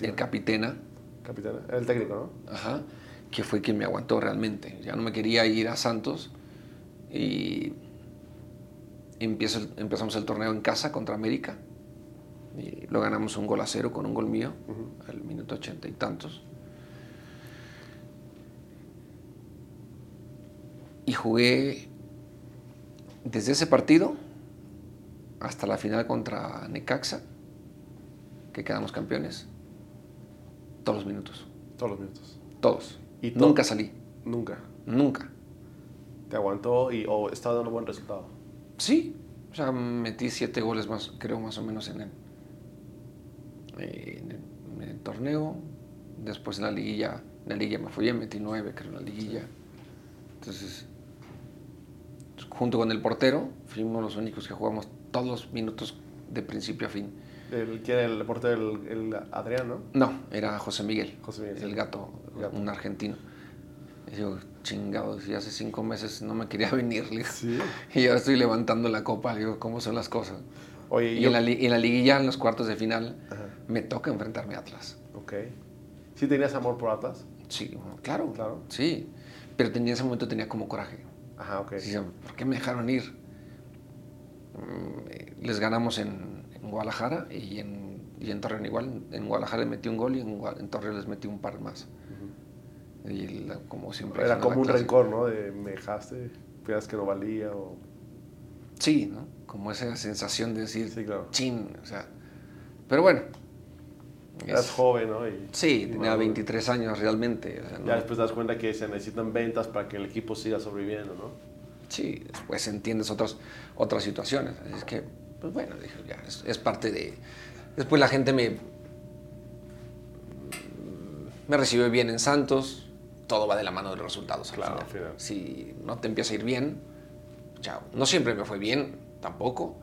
el capitana, Capitán. Era el técnico, ¿no? ajá, que fue quien me aguantó realmente. Ya no me quería ir a Santos y empiezo, empezamos el torneo en casa contra América. Y lo ganamos un gol a cero con un gol mío al minuto ochenta y tantos. Y jugué desde ese partido hasta la final contra Necaxa, que quedamos campeones, todos los minutos. Todos los minutos. Todos. ¿Y? Nunca salí. Nunca. Nunca. Te aguantó y o estaba dando buen resultado. Sí. O sea, metí siete goles más, creo, más o menos en el, en el, en el torneo. Después en la liguilla, en la liguilla me fui metí nueve, creo, en la liguilla. Entonces, junto con el portero, fuimos los únicos que jugamos todos los minutos de principio a fin. El, ¿Quién era el portero? El, el Adrián, ¿no? No, era José Miguel, José Miguel, el sí. gato, Gato. un argentino. Y digo, chingado, si hace cinco meses no me quería venir, digo. Sí. Y ahora estoy levantando la copa, digo, ¿cómo son las cosas? Oye, Y yo... en la, en liguilla, en los cuartos de final, Ajá. me toca enfrentarme a Atlas. Ok. ¿Sí tenías amor por Atlas? Sí, claro, Claro. Sí, pero tenía, en ese momento tenía como coraje. Ajá, ok. ¿por qué me dejaron ir? Mm, Les ganamos en, en Guadalajara y en, y en Torreón igual. En Guadalajara les metí un gol y en, Torreón les metí un par más. Y la- como siempre... Era como un clase- rencor, ¿no? De me dejaste, piensas que no valía o... Sí, ¿no? Como esa sensación de decir, Sí, claro. chin, o sea... Pero bueno. Eras joven, ¿no? Y, Sí, y tenía maduro. 23 años realmente. o sea, ¿no? Ya después te das cuenta que se necesitan ventas para que el equipo siga sobreviviendo, ¿no? Sí, después entiendes otras, otras situaciones. Es que, pues bueno, dije, ya, es, es parte de... Después la gente me... Me recibió bien en Santos. Todo va de la mano de los resultados. al Claro, final. al final. Si no te empieza a ir bien, chao. No siempre me fue bien, tampoco,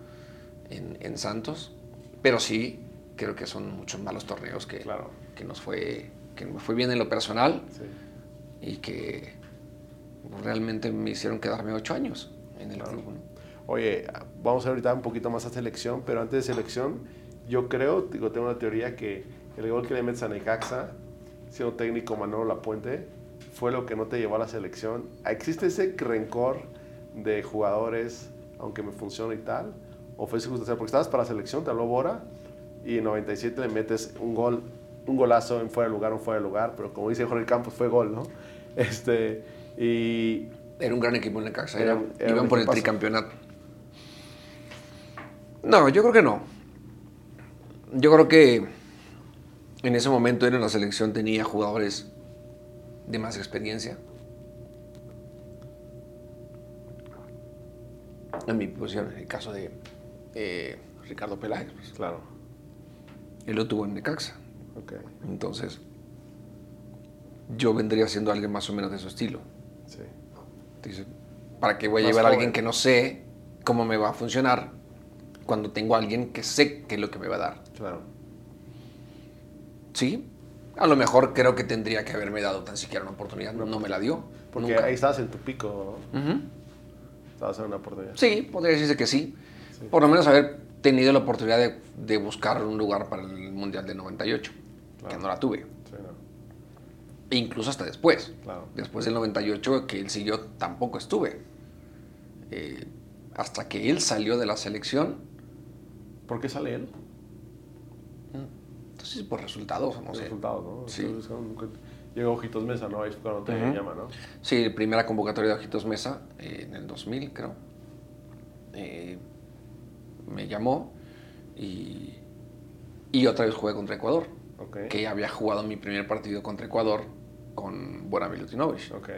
en, en Santos. Pero sí, creo que son muchos malos torneos que, Claro. que nos fue... Que me fue bien en lo personal Sí. y que realmente me hicieron quedarme ocho años en el Claro. club. ¿no? Oye, vamos a ahorita un poquito más a selección, pero antes de selección, yo creo, digo, tengo una teoría que el gol que le metes a Necaxa, siendo técnico Manolo Lapuente, fue lo que no te llevó a la selección. ¿Existe ese rencor de jugadores, aunque me funcione y tal? ¿O fue circunstancial? Porque estabas para la selección, te habló Bora, y en 97 le metes un gol, un golazo en fuera de lugar, un fuera de lugar, pero como dice Jorge Campos, fue gol, ¿no? Este, y Era un gran equipo en Necaxa, Era- era- era iban por el tricampeonato. No, yo creo que no. Yo creo que en ese momento en la selección tenía jugadores de más experiencia. En mi posición, en el caso de eh, Ricardo Peláez, pues, claro, él lo tuvo en Necaxa. ok, Entonces, yo vendría siendo alguien más o menos de su estilo. sí. Dice, ¿para qué voy a Más llevar a alguien que no sé cómo me va a funcionar cuando tengo a alguien que sé qué es lo que me va a dar? Claro. Sí, a lo mejor creo que tendría que haberme dado tan siquiera una oportunidad. No, me la dio. Porque nunca. ahí estabas en tu pico, ¿no? Estabas en una oportunidad. Sí, podría decirse que sí. Sí. Por lo menos haber tenido la oportunidad de, de buscar un lugar para el Mundial del 98, Claro. que no la tuve. Sí, no. E incluso hasta después. Claro. Después del 98, que él siguió, tampoco estuve. Eh, hasta que él salió de la selección, ¿Por qué sale él? Entonces, por resultados, no sé. Resultados, ¿no? Sí. Entonces, Llegó Ojitos Mesa, ¿no? Ahí cuando te Ujú. llama, ¿no? Sí, primera convocatoria de Ojitos Mesa eh, en el 2000, creo. Eh, me llamó y, y otra vez jugué contra Ecuador, Ok. que había jugado mi primer partido contra Ecuador con Buena Milutinovich Ok.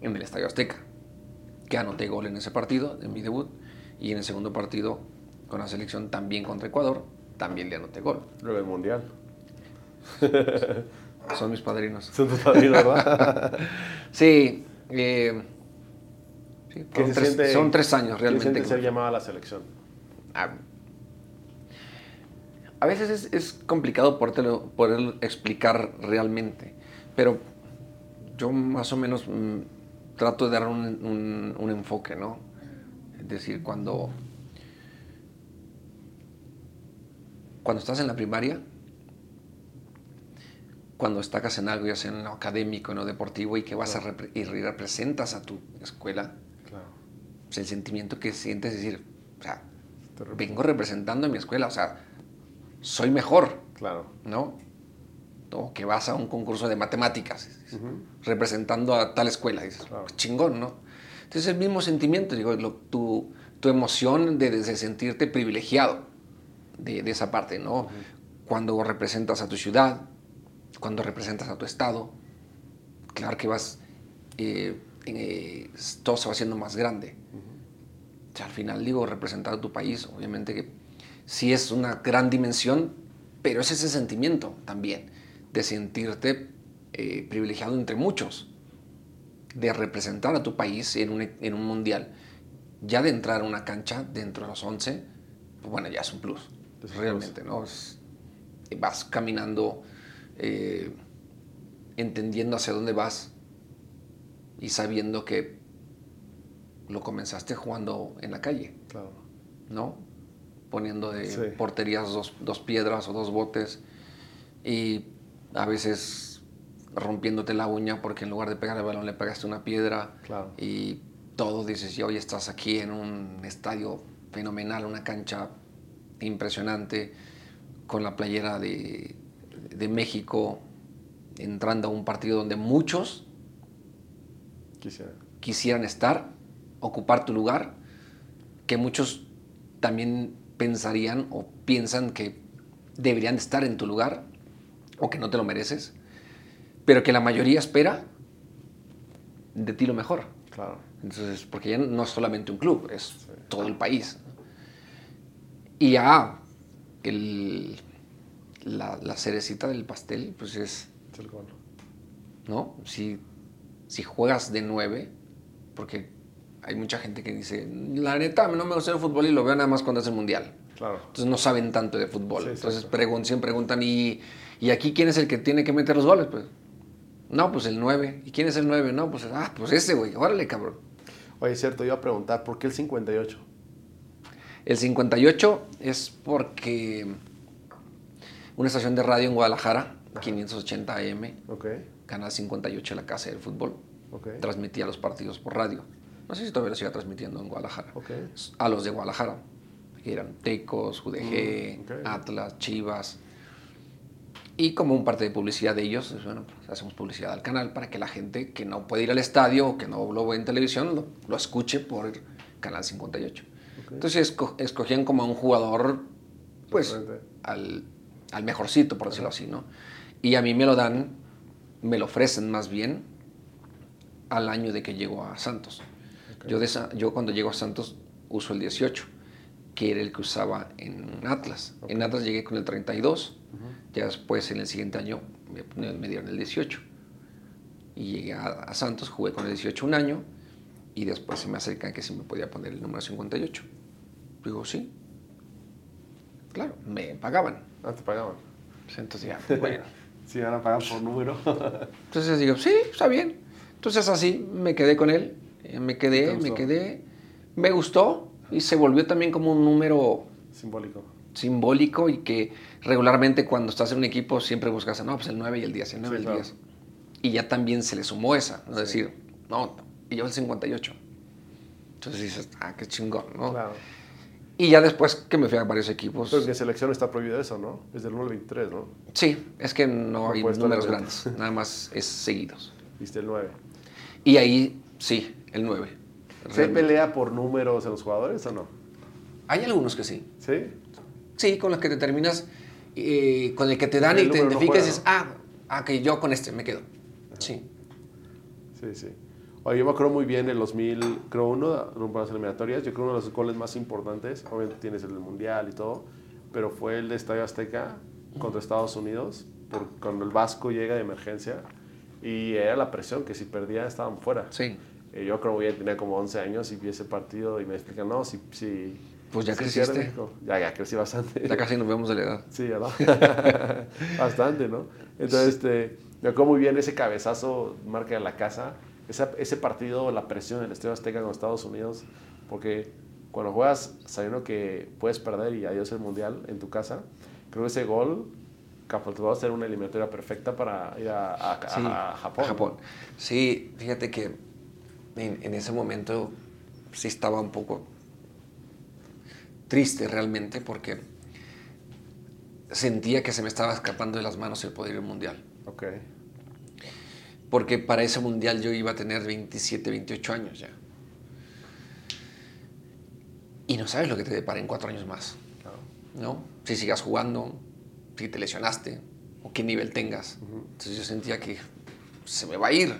en el Estadio Azteca, que anoté gol en ese partido, en mi debut, y en el segundo partido con la selección también contra Ecuador, también le anoté gol. Luego el Mundial. Son mis padrinos. Son tus padrinos, ¿verdad? Sí, eh, sí, ¿Qué fueron se tres- siente- son tres años ¿Qué se realmente. siente que- ser llamado a la selección? a, a veces es, es complicado podértelo- poder explicar realmente, pero yo más o menos mm, trato de dar un, un- un enfoque, ¿no? Es decir, cuando, cuando estás en la primaria, cuando destacas en algo, ya sea en lo académico, en lo deportivo, y que vas a repre- y representas a tu escuela. Pues el sentimiento que sientes es decir, o sea, vengo representando a mi escuela, o sea, soy mejor, Claro. ¿no? O que vas a un concurso de matemáticas, representando a tal escuela, dices, Claro. "Pues chingón, ¿no? Entonces el mismo sentimiento, digo, lo- tu, tu emoción de, de sentirte privilegiado de, de esa parte, ¿no? Cuando representas a tu ciudad, cuando representas a tu estado, claro que vas, eh, eh, todo se va haciendo más grande. O sea, al final digo, representar a tu país, obviamente que sí es una gran dimensión, pero es ese sentimiento también de sentirte eh, privilegiado entre muchos, de representar a tu país en un, en un mundial, ya de entrar a una cancha dentro de los 11, pues bueno, ya es un plus, Es realmente, ¿no? Es- vas caminando, eh, entendiendo hacia dónde vas y sabiendo que lo comenzaste jugando en la calle, Claro. ¿no? Poniendo de Sí. porterías dos, dos piedras o dos botes y a veces rompiéndote la uña porque en lugar de pegar el balón le pegaste una piedra Claro. y todo dices, y hoy estás aquí en un estadio fenomenal, una cancha impresionante, con la playera de, de México, entrando a un partido donde muchos Quisiera. quisieran estar, ocupar tu lugar, que muchos también pensarían o piensan que deberían de estar en tu lugar o que no te lo mereces, pero que la mayoría espera de ti lo mejor. Claro. Entonces, porque ya no es solamente un club, es todo el país. Y ya el- la, la cerecita del pastel, pues es, Es el. ¿no? Si, si juegas de nueve, porque hay mucha gente que dice, la neta, no me gusta el fútbol y lo veo nada más cuando es el mundial. Claro. Entonces no saben tanto de fútbol. Sí, Entonces pregun- siempre preguntan, ¿y, ¿y aquí quién es el que tiene que meter los goles? Pues, no, pues el 9. ¿Y quién es el 9? No, pues, ah, pues ese, güey. Órale, cabrón. Oye, es cierto, iba a preguntar, ¿por qué el 58? El 58 es porque una estación de radio en Guadalajara, 580 AM, Ok. Canal 58 de la Casa del Fútbol, Ok. transmitía los partidos por radio. No sé si todavía lo siga transmitiendo en Guadalajara. Ok. A los de Guadalajara, que eran Tecos, UDG, Mm. Atlas, Chivas. Y como un parte de publicidad de ellos, pues, bueno, pues, hacemos publicidad al canal para que la gente que no puede ir al estadio o que no lo ve en televisión lo, lo escuche por Canal 58. Ok. Entonces esco- escogían como a un jugador, pues, al mejorcito, por decirlo así, ¿no? Y a mí me lo dan, me lo ofrecen más bien al año de que llego a Santos. Yo, de esa- yo cuando llego a Santos uso el 18, que era el que usaba en Atlas. En Atlas llegué con el 32, ya después en el siguiente año me, me dieron el 18. Y llegué a, a Santos, jugué con el 18 un año y después se me acercan que si me podía poner el número 58. Digo, sí. Claro, me pagaban. Ah, te pagaban. Entonces ya, bueno. Sí, van a pagar por número. Entonces digo, sí, está bien. Entonces así me quedé con él, eh, me ¿Te quedé, me quedé, me gustó y se volvió también como un número Simbólico. simbólico y que regularmente cuando estás en un equipo siempre buscas, no, pues el 9 y el 10, el 9 y Sí, el claro. 10. Y ya también se le sumó esa, ¿no? Sí. decir, no, y yo el 58. Entonces dices, ah, qué chingón, ¿no? Claro. Y ya después que me fui a varios equipos. Pero en selección está prohibido eso, ¿no? Desde el 1 al 23, ¿no? Sí, es que no, hay números grandes, nada más es seguidos. Viste el 9. Y ahí, sí, el 9. ¿Se pelea por números en los jugadores o no? Hay algunos que sí. ¿Sí? Sí, con los que te terminas, eh, con el que te dan El y te número no identificas y dices, ah, ah, que yo con este me quedo. Sí. Sí, sí. Oye, yo me acuerdo muy bien el 2000, creo uno, rumbo a las eliminatorias, yo creo uno de los goles más importantes, obviamente tienes el del Mundial y todo, pero fue el de Estadio Azteca contra Estados Unidos, por, cuando el Vasco llega de emergencia y era la presión que si perdía estaban fuera. Sí. Eh, yo creo que tenía como 11 años y vi ese partido y me explican, no, si... si Pues ya si creciste. pierde México". Ya, ya crecí bastante. Ya casi nos vemos de la edad. Sí, ¿verdad? Bastante, ¿no? Entonces, este, me acuerdo muy bien ese cabezazo, marca de la casa, esa- ese partido, la presión en el Estadio Azteca con Estados Unidos, porque cuando juegas sabiendo que puedes perder y adiós el Mundial en tu casa, creo que ese gol capaz a ser una eliminatoria perfecta para ir a, a- a- Sí, a Japón. a Japón. Sí, fíjate que en, en ese momento sí estaba un poco triste realmente porque sentía que se me estaba escapando de las manos el poder mundial. Ok. Porque para ese mundial yo iba a tener 27, 28 años ya. Y no sabes lo que te depara en cuatro años más, Claro. ¿no? Si sigas jugando, si te lesionaste, o qué nivel tengas. Entonces yo sentía que se me va a ir.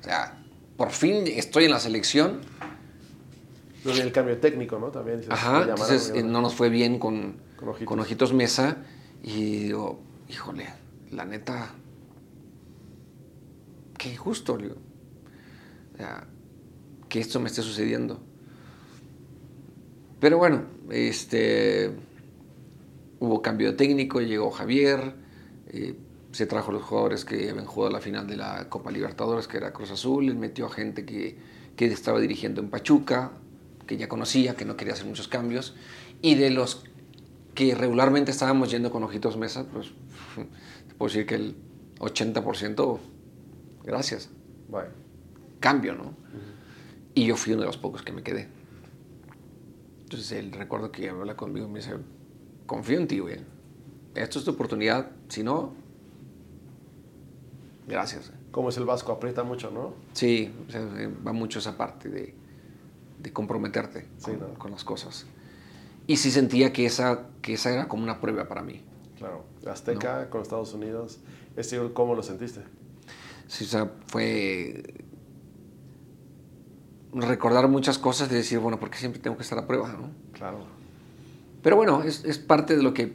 O sea, por fin estoy en la selección. Viene el cambio técnico, ¿no? También. dices, Ajá, entonces eh, no nos fue bien con, Con Ojitos. con Ojitos Mesa. Y digo, híjole, la neta, qué injusto, le que esto me esté sucediendo. Pero bueno, este, hubo cambio de técnico, llegó Javier, eh, se trajo los jugadores que habían jugado la final de la Copa Libertadores, que era Cruz Azul, él metió a gente que, que estaba dirigiendo en Pachuca, que ya conocía, que no quería hacer muchos cambios, y de los que regularmente estábamos yendo con Ojitos Mesa, pues puedo decir que el 80%, gracias, Bye. cambio, ¿no? Y yo fui uno de los pocos que me quedé. Entonces él recuerdo que habla conmigo y me dice, confío en ti, güey. Esto es tu oportunidad. Si no, gracias. ¿Cómo es el Vasco? Aprieta mucho, ¿no? Sí, o sea, eh, va mucho esa parte de, de comprometerte Sí, con, ¿no? con las cosas. Y sí sentía que esa, que esa era como una prueba para mí. Claro. Azteca con Estados Unidos. Este, ¿Cómo lo sentiste? Sí, o sea, fue recordar muchas cosas de decir, bueno, ¿por qué siempre tengo que estar a prueba? ¿no? Claro. Pero bueno, es, es parte de lo que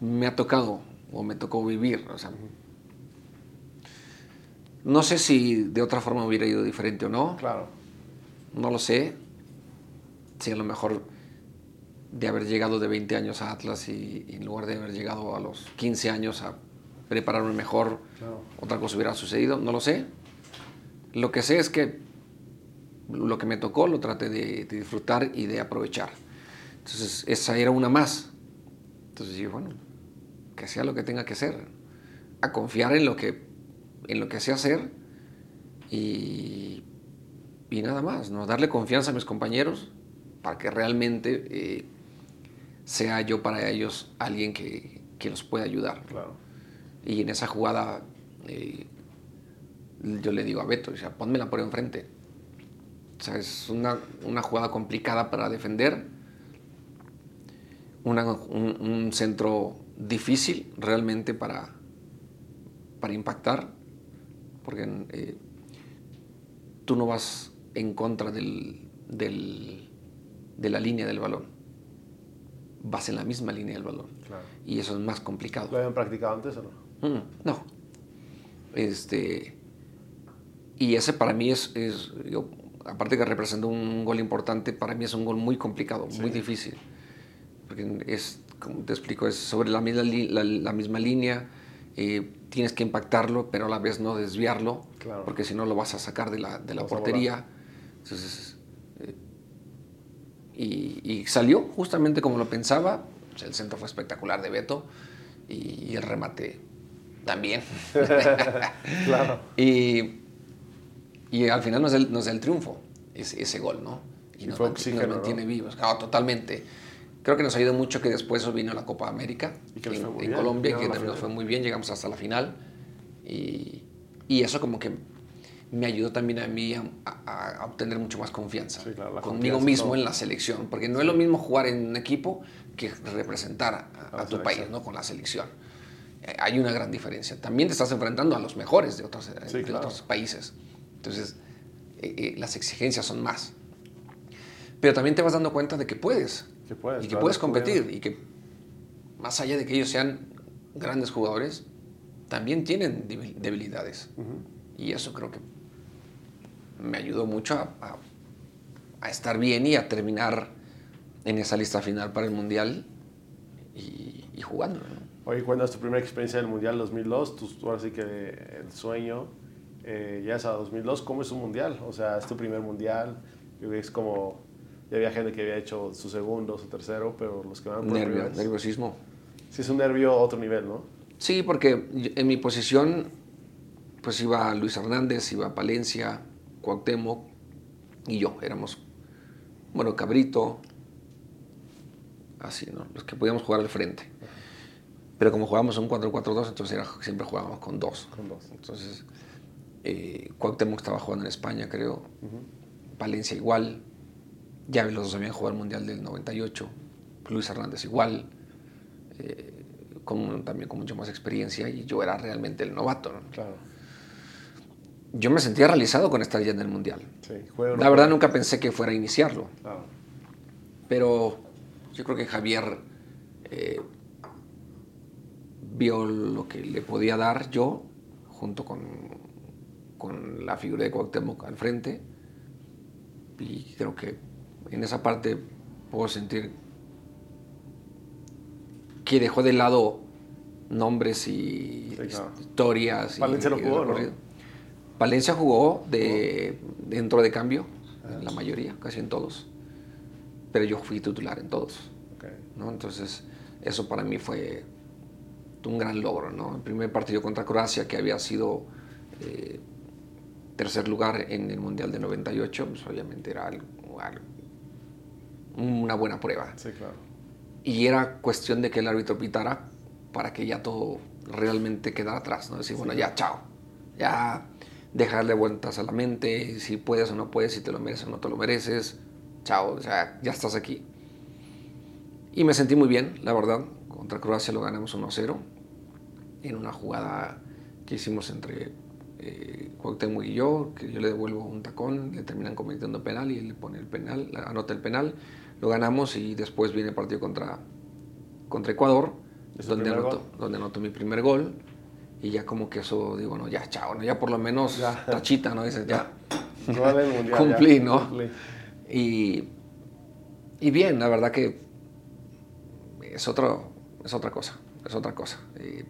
me ha tocado o me tocó vivir. O sea, no sé si de otra forma hubiera ido diferente o no. Claro. No lo sé. Si a lo mejor de haber llegado de 20 años a Atlas y, y en lugar de haber llegado a los 15 años a prepararme mejor, Claro. otra cosa hubiera sucedido. No lo sé. Lo que sé es que lo que me tocó lo traté de, de disfrutar y de aprovechar. Entonces, esa era una más. Entonces dije, bueno, que sea lo que tenga que ser. A confiar en lo que, en lo que sé hacer y, y nada más, ¿no? Darle confianza a mis compañeros para que realmente eh, sea yo para ellos alguien que, que los pueda ayudar. Claro. Y en esa jugada eh, yo le digo a Beto, o sea, pónmela por enfrente. O sea, es una, una jugada complicada para defender, una- un, un centro difícil realmente para, para impactar, porque eh, tú no vas en contra del, del- de la línea del balón, vas en la misma línea del balón. Claro. Y eso es más complicado. ¿Lo habían practicado antes o no? Mm, no. Este. Y ese para mí es. es- yo, aparte que representa un gol importante, para mí es un gol muy complicado, muy difícil. Porque es, como te explico, es sobre la misma, la, la misma línea. eh, tienes que impactarlo, pero a la vez no desviarlo, Claro. porque si no lo vas a sacar de la, de la portería. Entonces. eh, y, y salió justamente como lo pensaba. O sea, el centro fue espectacular de Beto y, y el remate también. Claro. y, y al final nos da el, nos da el triunfo, ese, ese gol, ¿no? Y, Y nos, fue manti- oxígeno, nos ¿no? mantiene vivos. Claro, totalmente. Creo que nos ayudó mucho que después vino la Copa América Y que les en, fue muy en bien, Colombia, que nos fue muy bien, llegamos hasta la final. Y, y eso como que me ayudó también a mí a, a- a obtener mucho más confianza Sí, claro, la conmigo confianza, mismo todo. en la selección, porque no es lo mismo jugar en un equipo que representar a, tu selección. país, ¿no? Con la selección. Hay una gran diferencia. También te estás enfrentando a los mejores de otros, Sí, de claro. otros países. Entonces, eh, eh, las exigencias son más. Pero también te vas dando cuenta de que puedes. Que puedes, y que puedes competir. Y que más allá de que ellos sean grandes jugadores, también tienen debil- debilidades. Y eso creo que me ayudó mucho a, a- a estar bien y a terminar en esa lista final para el Mundial y, y jugando. ¿no? Oye, ¿cuándo es tu primera experiencia del Mundial 2002? Tú, tú ahora sí que el sueño, eh, ya es a 2002, ¿cómo es un Mundial? O sea, es tu primer Mundial, es como, ya había gente que había hecho su segundo, su tercero, pero los que van por Nervio, nerviosismo. Sí, es un nervio a otro nivel, ¿no? Sí, porque en mi posición, pues iba Luis Hernández, iba Palencia, Cuauhtémoc y yo. Éramos, bueno, Cabrito, así, ¿no? Los que podíamos jugar al frente. Pero como jugábamos un 4-4-2, entonces era- siempre jugábamos con dos. Con dos. Entonces, eh, Cuauhtémoc estaba jugando en España, creo. Palencia igual. Ya los dos habían jugado el Mundial del 98. Luis Hernández igual. eh, con, también con mucho más experiencia y yo era realmente el novato. ¿no? Claro. Yo me sentía realizado con estar ya en el Mundial. Sí, La verdad nunca pensé que fuera a iniciarlo, Claro. pero yo creo que Javier eh, vio lo que le podía dar yo junto con, con la figura de Cuauhtémoc al frente y creo que en esa parte puedo sentir que dejó de lado nombres y Sí, claro. historias. y- no y jugó, ¿no? Palencia jugó de, dentro de cambio, en la mayoría, casi en todos. Pero yo fui titular en todos. Ok. ¿no? Entonces, eso para mí fue un gran logro. ¿no? El primer partido contra Croacia, que había sido eh, tercer lugar en el Mundial de 98, pues obviamente era algo- algo- una buena prueba. Sí, claro. Y era cuestión de que el árbitro pitara para que ya todo realmente quedara atrás, ¿no? Decir, bueno, ya, chao. Ya dejarle vueltas a la mente, si puedes o no puedes, si te lo mereces o no te lo mereces. Chao, o sea, ya estás aquí. Y me sentí muy bien, la verdad. Contra Croacia lo ganamos 1-0 en una jugada que hicimos entre eh, Cuauhtémoc y yo, que yo le devuelvo un tacón, le terminan cometiendo penal y él le pone el penal, anota el penal, lo ganamos y después viene el partido contra, contra Ecuador, ¿Es tu donde gol? donde anoto mi primer gol y ya como que eso digo, no, ya chao, ¿no? ya por lo menos Ya. tachita, ¿no? Dices, ya, No Mundial, Cumplí, ya. ¿no? Cumplí. y, y bien, la verdad que es, otro, es otra cosa, es otra cosa. Y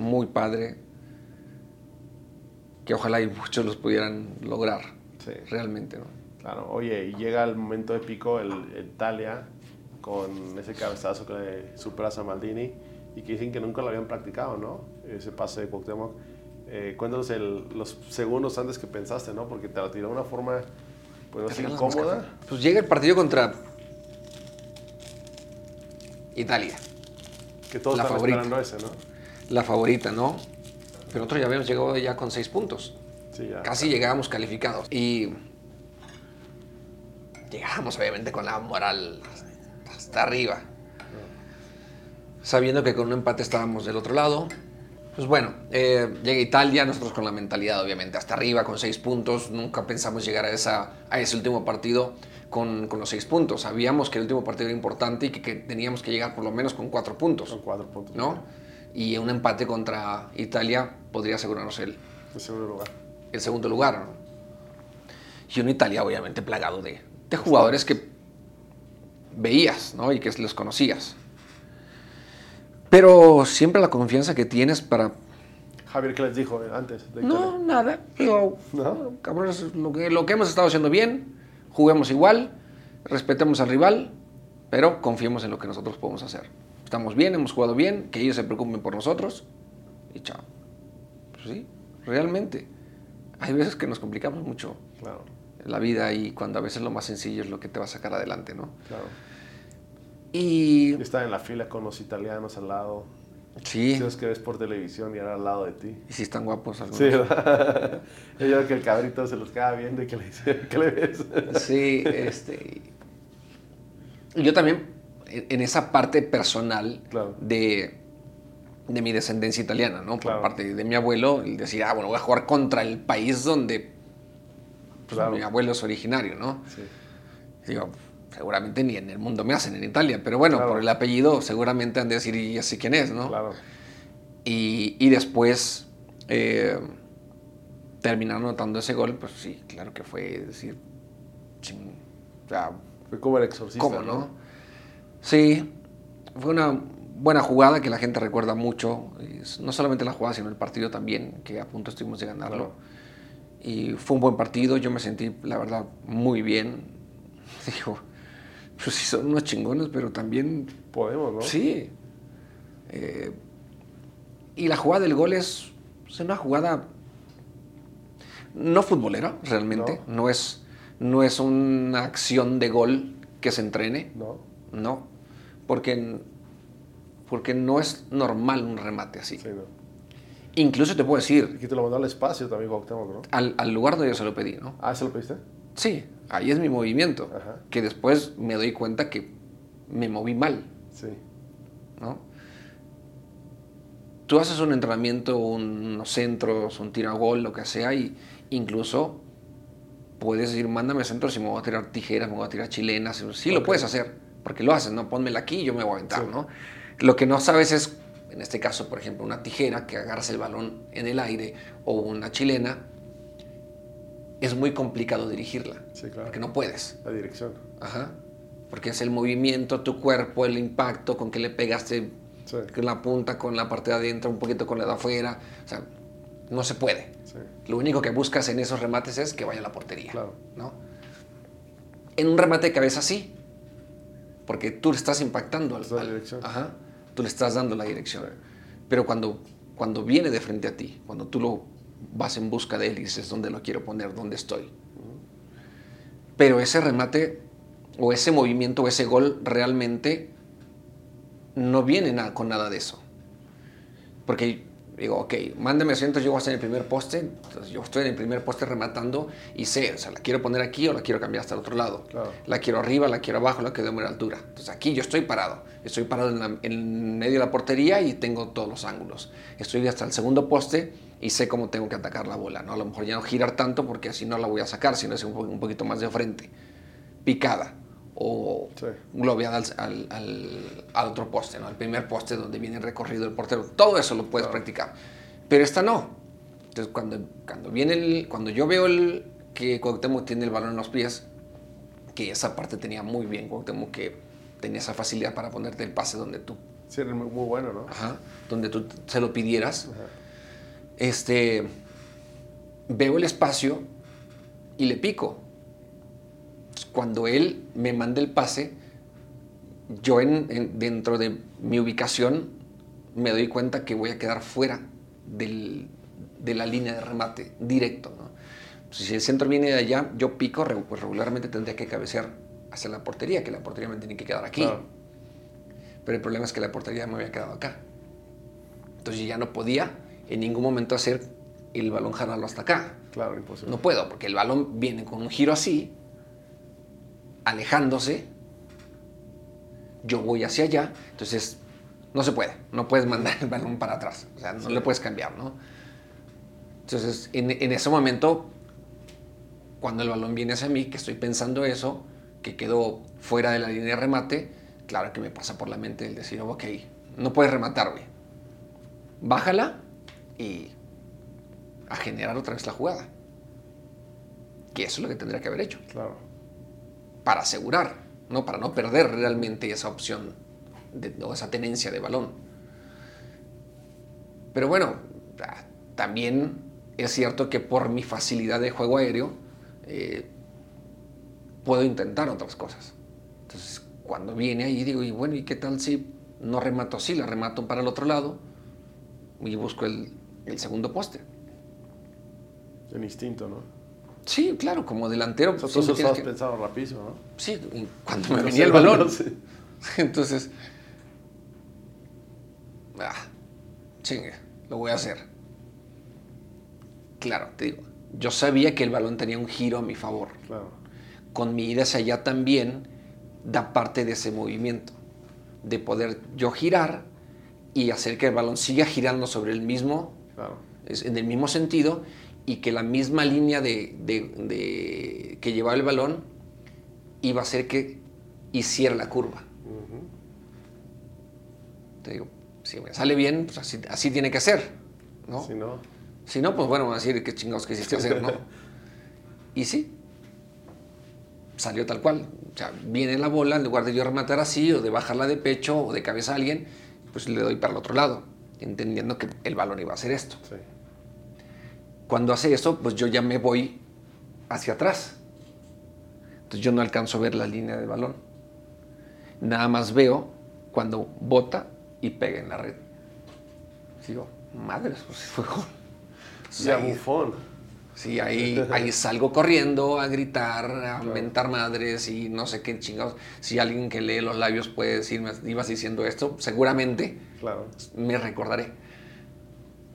muy padre, que ojalá y muchos los pudieran lograr, Sí. realmente, ¿no? Claro, oye, y llega el momento épico, el, el Italia, con ese cabezazo que le superas a Maldini y que dicen que nunca lo habían practicado, ¿no? Ese pase de Cuauhtémoc. Eh, cuéntanos el- los segundos antes que pensaste, ¿no? Porque te la tiró de una forma, pues, más incómoda. Pues llega el partido contra Italia, Que todos La favorita. esperando ese, ¿no? la favorita, ¿no? Pero nosotros ya habíamos llegado ya con seis puntos. Sí, ya. Casi llegábamos calificados. Y llegábamos obviamente con la moral hasta arriba. Sabiendo que con un empate estábamos del otro lado. Pues bueno, eh, llega Italia, nosotros con la mentalidad obviamente hasta arriba, con seis puntos. Nunca pensamos llegar a, esa, a ese último partido con, con los seis puntos. Sabíamos que el último partido era importante y que, que teníamos que llegar por lo menos con cuatro puntos. Son cuatro puntos. ¿no? Y un empate contra Italia podría asegurarnos el, En segundo lugar. el segundo lugar. ¿no? Y una Italia obviamente plagado de, de jugadores que veías ¿no? y que los conocías. Pero siempre la confianza que tienes para... Javier, ¿qué les dijo antes de No, nada. Digo, ¿No? cabrones, lo que, lo que hemos estado haciendo bien, juguemos igual, respetemos al rival, pero confiemos en lo que nosotros podemos hacer. Estamos bien, hemos jugado bien, que ellos se preocupen por nosotros y chao. Pues sí, realmente. Hay veces que nos complicamos mucho Claro, la vida y cuando a veces lo más sencillo es lo que te va a sacar adelante, ¿no? claro. Y Estaba en la fila con los italianos al lado. Sí, Los que ves por televisión y ahora al lado de ti. y sí están guapos algunos. Sí, ¿verdad? Yo creo que el cabrito se los queda viendo y que le dice, ¿qué le ves? Sí, este. Yo también, en en esa parte personal Claro. de, de mi descendencia italiana, ¿no? Por Claro. parte de mi abuelo, el decir, ah, bueno, voy a jugar contra el país donde pues, Claro. mi abuelo es originario, ¿no? Sí. Digo, seguramente ni en el mundo me hacen en Italia, pero bueno, Claro. por el apellido seguramente han de decir, y así quién es, ¿no? Claro. Y, y después eh, terminar anotando ese gol, pues sí, claro que fue decir, ching, o sea, Fue como el exorcista. ¿cómo no? Sí, fue una buena jugada que la gente recuerda mucho, no solamente la jugada, sino el partido también, que a punto estuvimos de ganarlo. Claro. Y fue un buen partido, yo me sentí, la verdad, muy bien. Digo, pues sí, son unos chingones, pero también Podemos, ¿no? Sí. Eh, y la jugada del gol es, es una jugada no futbolera, realmente. No. es, no es una acción de gol que se entrene. ¿No? No. Porque, porque no es normal un remate así. Sí, no. Incluso te puedo decir, Aquí te lo mandó al espacio también, Cuauhtémoc, ¿no? al, al lugar donde yo se lo pedí, ¿no? Ah, ¿se lo pediste? Sí, ahí es mi movimiento. Ajá. Que después me doy cuenta que me moví mal. Sí. ¿no? Tú haces un entrenamiento, unos centros, un tiro a gol, lo que sea, y incluso puedes decir, mándame centros y me voy a tirar tijeras, me voy a tirar chilenas. Sí, lo puedes hacer, porque lo haces, ¿no? Pónmela aquí y yo me voy a aventar, Sí. ¿no? Lo que no sabes es, en este caso, por ejemplo, una tijera que agarras el balón en el aire o una chilena, es muy complicado dirigirla, Sí, claro. porque no puedes. La dirección. Ajá. Porque es el movimiento, tu cuerpo, el impacto con que le pegaste Sí. con la punta, con la parte de adentro, un poquito con la de afuera. O sea, no se puede. Sí. Lo único que buscas en esos remates es que vaya a la portería. Claro. ¿no? En un remate de cabeza sí. Porque tú le estás impactando al, al- dirección. Ajá. Tú le estás dando la dirección. Pero cuando, cuando viene de frente a ti, cuando tú lo vas en busca de él y dices dónde lo quiero poner, dónde estoy. Pero ese remate o ese movimiento o ese gol realmente no viene na- con nada de eso. Porque digo, ok, mándame asientos, yo voy a estar en el primer poste, entonces yo estoy en el primer poste rematando y sé, o sea, la quiero poner aquí o la quiero cambiar hasta el otro lado. Claro. La quiero arriba, la quiero abajo, la quiero de buena altura. Entonces aquí yo estoy parado. Estoy parado en, la- en medio de la portería y tengo todos los ángulos. Estoy hasta el segundo poste y sé cómo tengo que atacar la bola. ¿no? A lo mejor ya no girar tanto porque así no la voy a sacar, sino es un, po- un poquito más de frente. Picada o Sí. globeada al, al- al- al otro poste, ¿no? al primer poste donde viene el recorrido del portero. Todo eso lo puedes Claro. practicar. Pero esta no. Entonces cuando, cuando, viene el, cuando yo veo el, que Cuauhtémoc tiene el balón en los pies, que esa parte tenía muy bien Cuauhtémoc, que tenía esa facilidad para ponerte el pase donde tú, Sí, era muy, muy bueno, ¿no? ajá, donde tú se lo pidieras. Ajá. Este, veo el espacio y le pico. Cuando él me manda el pase, yo en- en- dentro de mi ubicación me doy cuenta que voy a quedar fuera del- de la línea de remate directo. ¿no? Entonces, si el centro viene de allá, yo pico, pues regularmente tendría que cabecear hacia la portería, que la portería me tiene que quedar aquí. Claro. Pero el problema es que la portería me había quedado acá. Entonces ya no podía en ningún momento hacer el balón jalarlo hasta acá. Claro, imposible. No puedo, porque el balón viene con un giro así, alejándose. Yo voy hacia allá, entonces no se puede. No puedes mandar el balón para atrás. O sea, no le puedes cambiar, ¿no? Entonces, en, en ese momento, cuando el balón viene hacia mí, que estoy pensando eso, que quedó fuera de la línea de remate, claro que me pasa por la mente el decir, ok, no puedes rematar, güey. Bájala y a generar otra vez la jugada. Que eso es lo que tendría que haber hecho. Claro. Para asegurar, ¿no? Para no perder realmente esa opción de, o esa tenencia de balón. Pero bueno, ah, también es cierto que por mi facilidad de juego aéreo, eh, puedo intentar otras cosas. Entonces, cuando viene ahí, digo, y bueno, ¿y qué tal si no remato así? La remato para el otro lado y busco el, el segundo poste. El instinto, ¿no? Sí, claro, como delantero. Pues, tú eso siempre tienes estabas que- pensando rapidísimo, ¿no? Sí, cuando me venía el balón. no sé. Entonces, ah, chingue, lo voy a hacer. Claro, te digo, yo sabía que el balón tenía un giro a mi favor. Claro. Con mi ida hacia allá también da parte de ese movimiento, de poder yo girar y hacer que el balón siga girando sobre el mismo, Claro. es- en el mismo sentido y que la misma línea de, de- de- que llevaba el balón iba a hacer que hiciera la curva. Te digo, si me sale bien, pues así, así tiene que ser, ¿no? Si no, Si no, pues bueno, van a decir qué chingados quisiste hacer, ¿no? y sí, salió tal cual. O sea, viene la bola, en lugar de yo rematar así, o de bajarla de pecho, o de cabeza a alguien, pues le doy para el otro lado, entendiendo que el balón iba a hacer esto. sí. Cuando hace eso, pues yo ya me voy hacia atrás. Entonces yo no alcanzo a ver la línea del balón. Nada más veo cuando bota y pega en la red. Digo, madres, pues fue gol. Ahí- bufón. Sí, ahí, ahí salgo corriendo a gritar, a mentar madres y no sé qué chingados. Si alguien que lee los labios puede decirme, ibas diciendo esto, seguramente Claro. me recordaré.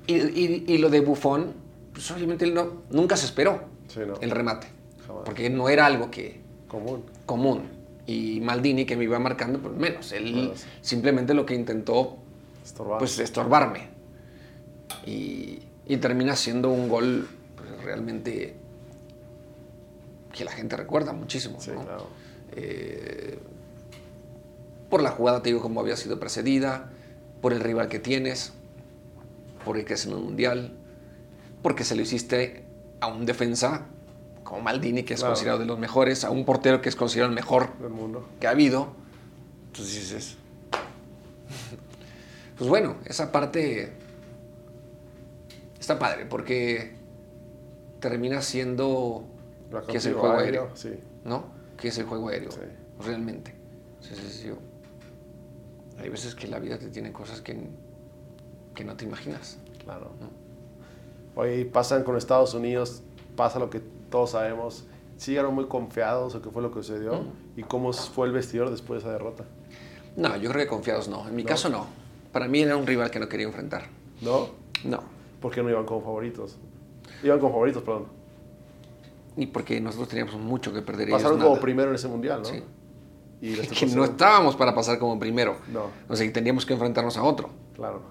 Y, y- y lo de Bufón, pues obviamente él no, nunca se esperó Sí, no. el remate, Jamás. porque no era algo que Común. común. Y Maldini, que me iba marcando, pues menos. Él Bueno, sí. simplemente lo que intentó, Estorbar. pues estorbarme. Y, y termina siendo un gol pues, realmente que la gente recuerda muchísimo. sí, ¿no? claro. Eh, por la jugada, te digo, como había sido precedida, por el rival que tienes, porque crees en un mundial, porque se lo hiciste a un defensa como Maldini, que es Claro. considerado de los mejores, a un portero que es considerado el mejor Del mundo. que ha habido. Entonces dices, pues bueno, esa parte está padre, porque termina siendo que es el juego aéreo. Sí. ¿no? Que es el juego aéreo, Sí. realmente. Sí, sí, sí. Hay veces que la vida te tiene cosas que, que no te imaginas. Claro. Oye, y pasan con Estados Unidos, pasa lo que todos sabemos. ¿Sí llegaron muy confiados o qué fue lo que sucedió? ¿Y cómo fue el vestidor después de esa derrota? No, yo creo que confiados no. En mi No. caso no. Para mí era un rival que no quería enfrentar. ¿No? No. ¿Por qué no iban como favoritos? Iban como favoritos, perdón. Y porque nosotros teníamos mucho que perder. Pasaron como nada. primero en ese mundial, ¿no? Sí. Y Que no estábamos para pasar como primero. No, O sea, que teníamos que enfrentarnos a otro. claro.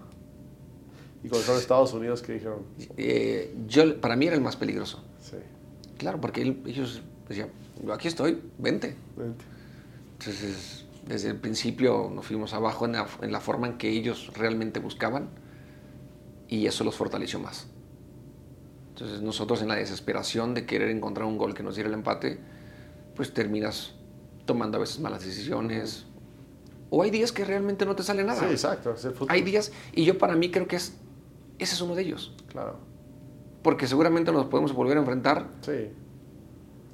Y cuando fueron Estados Unidos, ¿qué dijeron? Eh, yo, para mí era el más peligroso. Sí. Claro, porque él- ellos decían, "Yo aquí estoy, vente. Vente. Entonces, desde el principio nos fuimos abajo en la, en la forma en que ellos realmente buscaban y eso los fortaleció más. Entonces, nosotros en la desesperación de querer encontrar un gol que nos diera el empate, pues terminas tomando a veces malas decisiones. O hay días que realmente no te sale nada. Sí, exacto. Es el fútbol. Hay días, y yo para mí creo que es, ese es uno de ellos. Claro. Porque seguramente nos podemos volver a enfrentar Sí,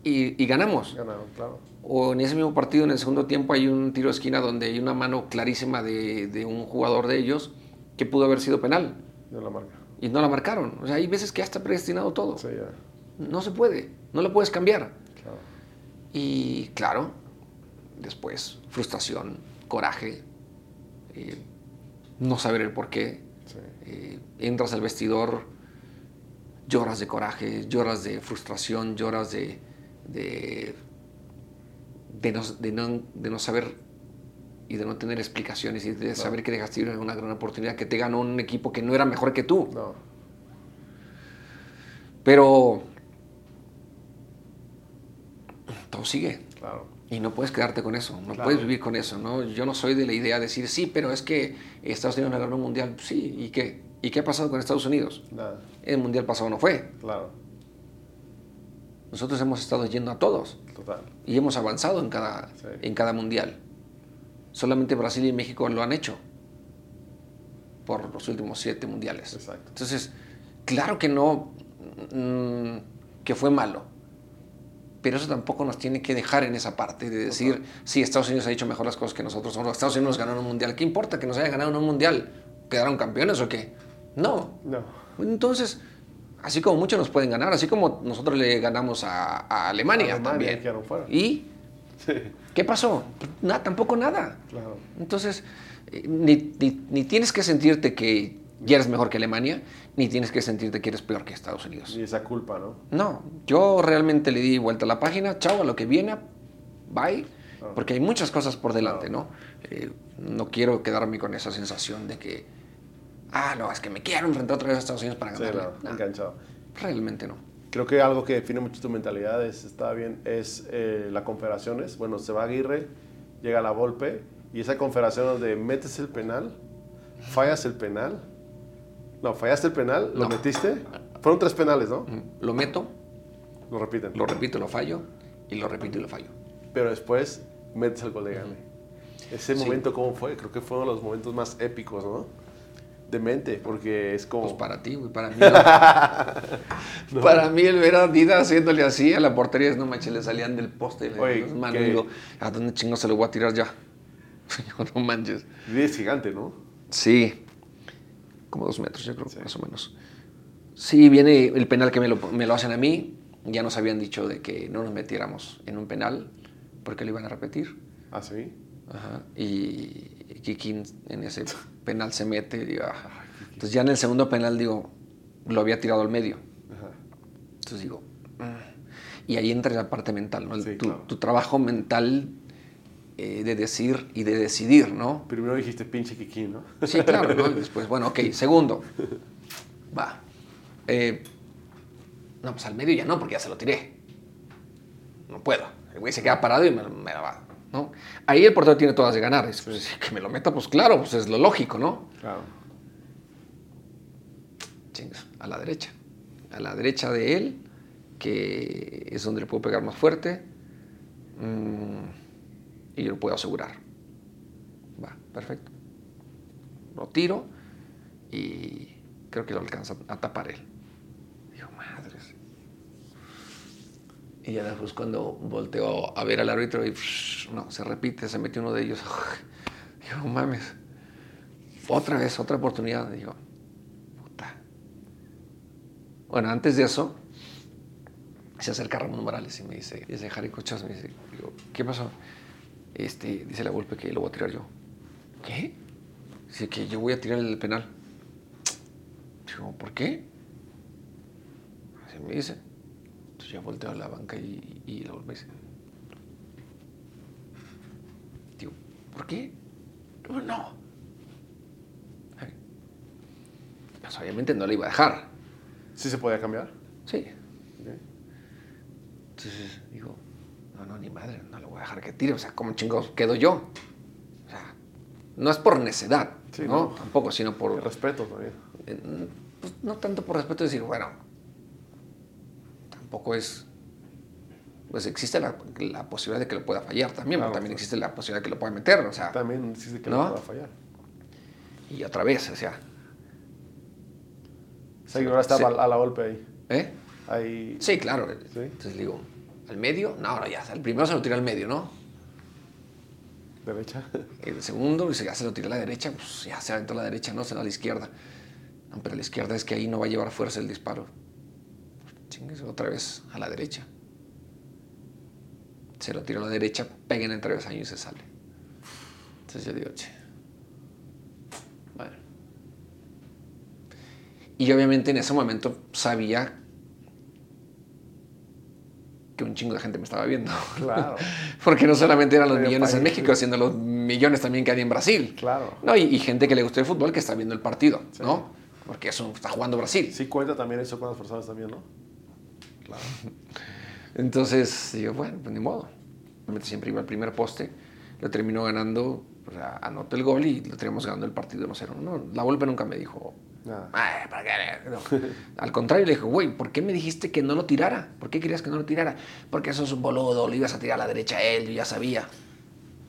y, y ganamos. ganaron, claro. O en ese mismo partido, en el segundo tiempo, hay un tiro de esquina donde hay una mano clarísima de, de un jugador de ellos que pudo haber sido penal De la marca. y no la marcaron. O sea, hay veces que ya está predestinado todo. Sí, ya. No se puede, no lo puedes cambiar. Claro. Y claro, después, frustración, coraje, eh, no saber el por qué. Sí. Eh, entras al vestidor, lloras de coraje, lloras de frustración, lloras de, de, de, no, de no- de no saber y de no tener explicaciones y de saber que dejaste ir una gran oportunidad, que te ganó un equipo que no era mejor que tú. No. Pero todo sigue. Claro. Y no puedes quedarte con eso, no Claro. puedes vivir con eso, ¿no? Yo no soy de la idea de decir, sí, pero es que Estados Unidos no ganó un mundial. Sí, ¿y qué? ¿Y qué ha pasado con Estados Unidos? Nada. El mundial pasado no fue. Claro. Nosotros hemos estado yendo a todos Total. y hemos avanzado en cada, Sí. en cada mundial. Solamente Brasil y México lo han hecho por los últimos siete mundiales. Exacto. Entonces, claro que no, mm, que fue malo. Pero eso tampoco nos tiene que dejar en esa parte de decir, sí, Estados Unidos ha hecho mejor las cosas que nosotros. O Estados Unidos ganaron un mundial. ¿Qué importa que nos haya ganado en un mundial? ¿Quedaron campeones o qué? No. No. Entonces, así como muchos nos pueden ganar, así como nosotros le ganamos a, a Alemania, Alemania, también. fuera. Y ¿Qué pasó? Nada, tampoco nada. Claro. Entonces, eh, ni, ni- ni tienes que sentirte que ya eres mejor que Alemania, ni tienes que sentirte que eres peor que Estados Unidos. Y esa culpa, ¿no? No, yo realmente le di vuelta a la página, chao, a lo que viene, bye, porque hay muchas cosas por delante, ¿no? Eh, no quiero quedarme con esa sensación de que, ah, no, es que me quiero enfrentar otra vez a Estados Unidos para Sí, ganarle. no, No, enganchado. realmente no. Creo que algo que define mucho tu mentalidad es, está bien, es eh, la confederaciones. Bueno, se va Aguirre, llega la Volpe, y esa confederación donde metes el penal, fallas el penal. No, fallaste el penal, lo No. metiste. Fueron tres penales, ¿no? Lo meto, Lo repiten. lo repito lo fallo, y lo repito y lo fallo. Pero después metes el gol de gane. Ese Sí. momento, ¿cómo fue? Creo que fue uno de los momentos más épicos, ¿no? De mente, porque es como... Pues para ti, güey, para mí. no. Para mí el ver a Dida haciéndole así a la portería, no manches, le salían del poste Oye, las manos. digo, ¿a dónde chingo se lo voy a tirar ya? No manches. Y es gigante, ¿no? Sí, como dos metros, yo creo, más o menos. Sí, viene el penal que me lo, me lo hacen a mí. Ya nos habían dicho de que no nos metiéramos en un penal porque lo iban a repetir. Ah, sí. Ajá. Y Kikín en ese penal se mete. y. Entonces ya en el segundo penal, digo, lo había tirado al medio. Ajá. Entonces digo, "Ah". y ahí entra la parte mental, ¿no? El- Sí, tu, claro. tu trabajo mental eh, de decir y de decidir, ¿no? Primero dijiste pinche Kiki, ¿no? Sí, claro, ¿no? Y después, bueno, ok, segundo. Va. Eh, no, pues al medio ya no, porque ya se lo tiré. No puedo. El güey se queda parado y me, me la va. ¿no? Ahí el portero tiene todas de ganar. Es, pues, que me lo meta, pues claro, pues es lo lógico, ¿no? Claro. Chingas, a la derecha. A la derecha de él, que es donde le puedo pegar más fuerte. mm, y yo lo puedo asegurar. Va, perfecto. Lo tiro y creo que lo alcanza a tapar él. Digo, madres. Y ya después cuando volteo a ver al árbitro y no, se repite, se mete uno de ellos. Digo, mames. Otra vez, otra oportunidad. Digo, puta. Bueno, antes de eso, se acerca Ramón Morales y me dice, dice Harry Cochas, me dice, digo, ¿qué pasó? Este, dice la golpe que lo voy a tirar yo. ¿Qué? Dice que yo voy a tirar el penal. Digo, ¿por qué? Así me dice. Entonces yo volteo a la banca y, y la golpe dice. Digo, ¿por qué? No. Pues obviamente no le iba a dejar. ¿Sí se podía cambiar? Sí. Entonces digo, no, no, ni madre, no le voy a dejar que tire. O sea, ¿cómo chingados quedo yo? O sea, no es por necedad, Sí, ¿no? no. Tampoco, sino El por... respeto también. eh, pues, no tanto por respeto de decir, bueno, tampoco es... Pues existe la, la posibilidad de que lo pueda fallar también, Claro, pero también existe la posibilidad de que lo pueda meter, o sea... También existe que ¿No? no pueda fallar. Y otra vez, o sea... O sea, que ahora está Sí. a la- golpe ahí. ¿Eh? Ahí. Sí, claro. Sí. Entonces digo, ¿al medio? No, no, ya, el primero se lo tira al medio, ¿no? Derecha. El segundo, y si ya se lo tiró a la derecha, pues ya se aventó a la derecha, no se va a la izquierda. No, pero a la izquierda es que ahí no va a llevar fuerza el disparo. Chingues, otra vez a la derecha. Se lo tiró a la derecha, peguen en el travesaño y se sale. Entonces yo digo, che. Bueno. Y obviamente en ese momento sabía que un chingo de gente me estaba viendo. Claro. Porque no solamente eran los millones en México, sino los millones también que hay en Brasil. Claro. No, y, y gente que le gusta el fútbol que está viendo el partido, ¿no? Porque eso está jugando Brasil. Sí cuenta también eso con las personas también, ¿no? Entonces, digo, bueno, pues ni modo. Obviamente Siempre iba al primer poste, lo terminó ganando, o sea, anotó el gol y lo teníamos ganando el partido 1-0. No, la Volpe nunca me dijo, Nada. "Ay, ¿para qué?". No. Al contrario, le dijo, güey, ¿por qué me dijiste que no lo tirara? ¿Por qué querías que no lo tirara? Porque eso es un boludo, lo ibas a tirar a la derecha a él, yo ya sabía.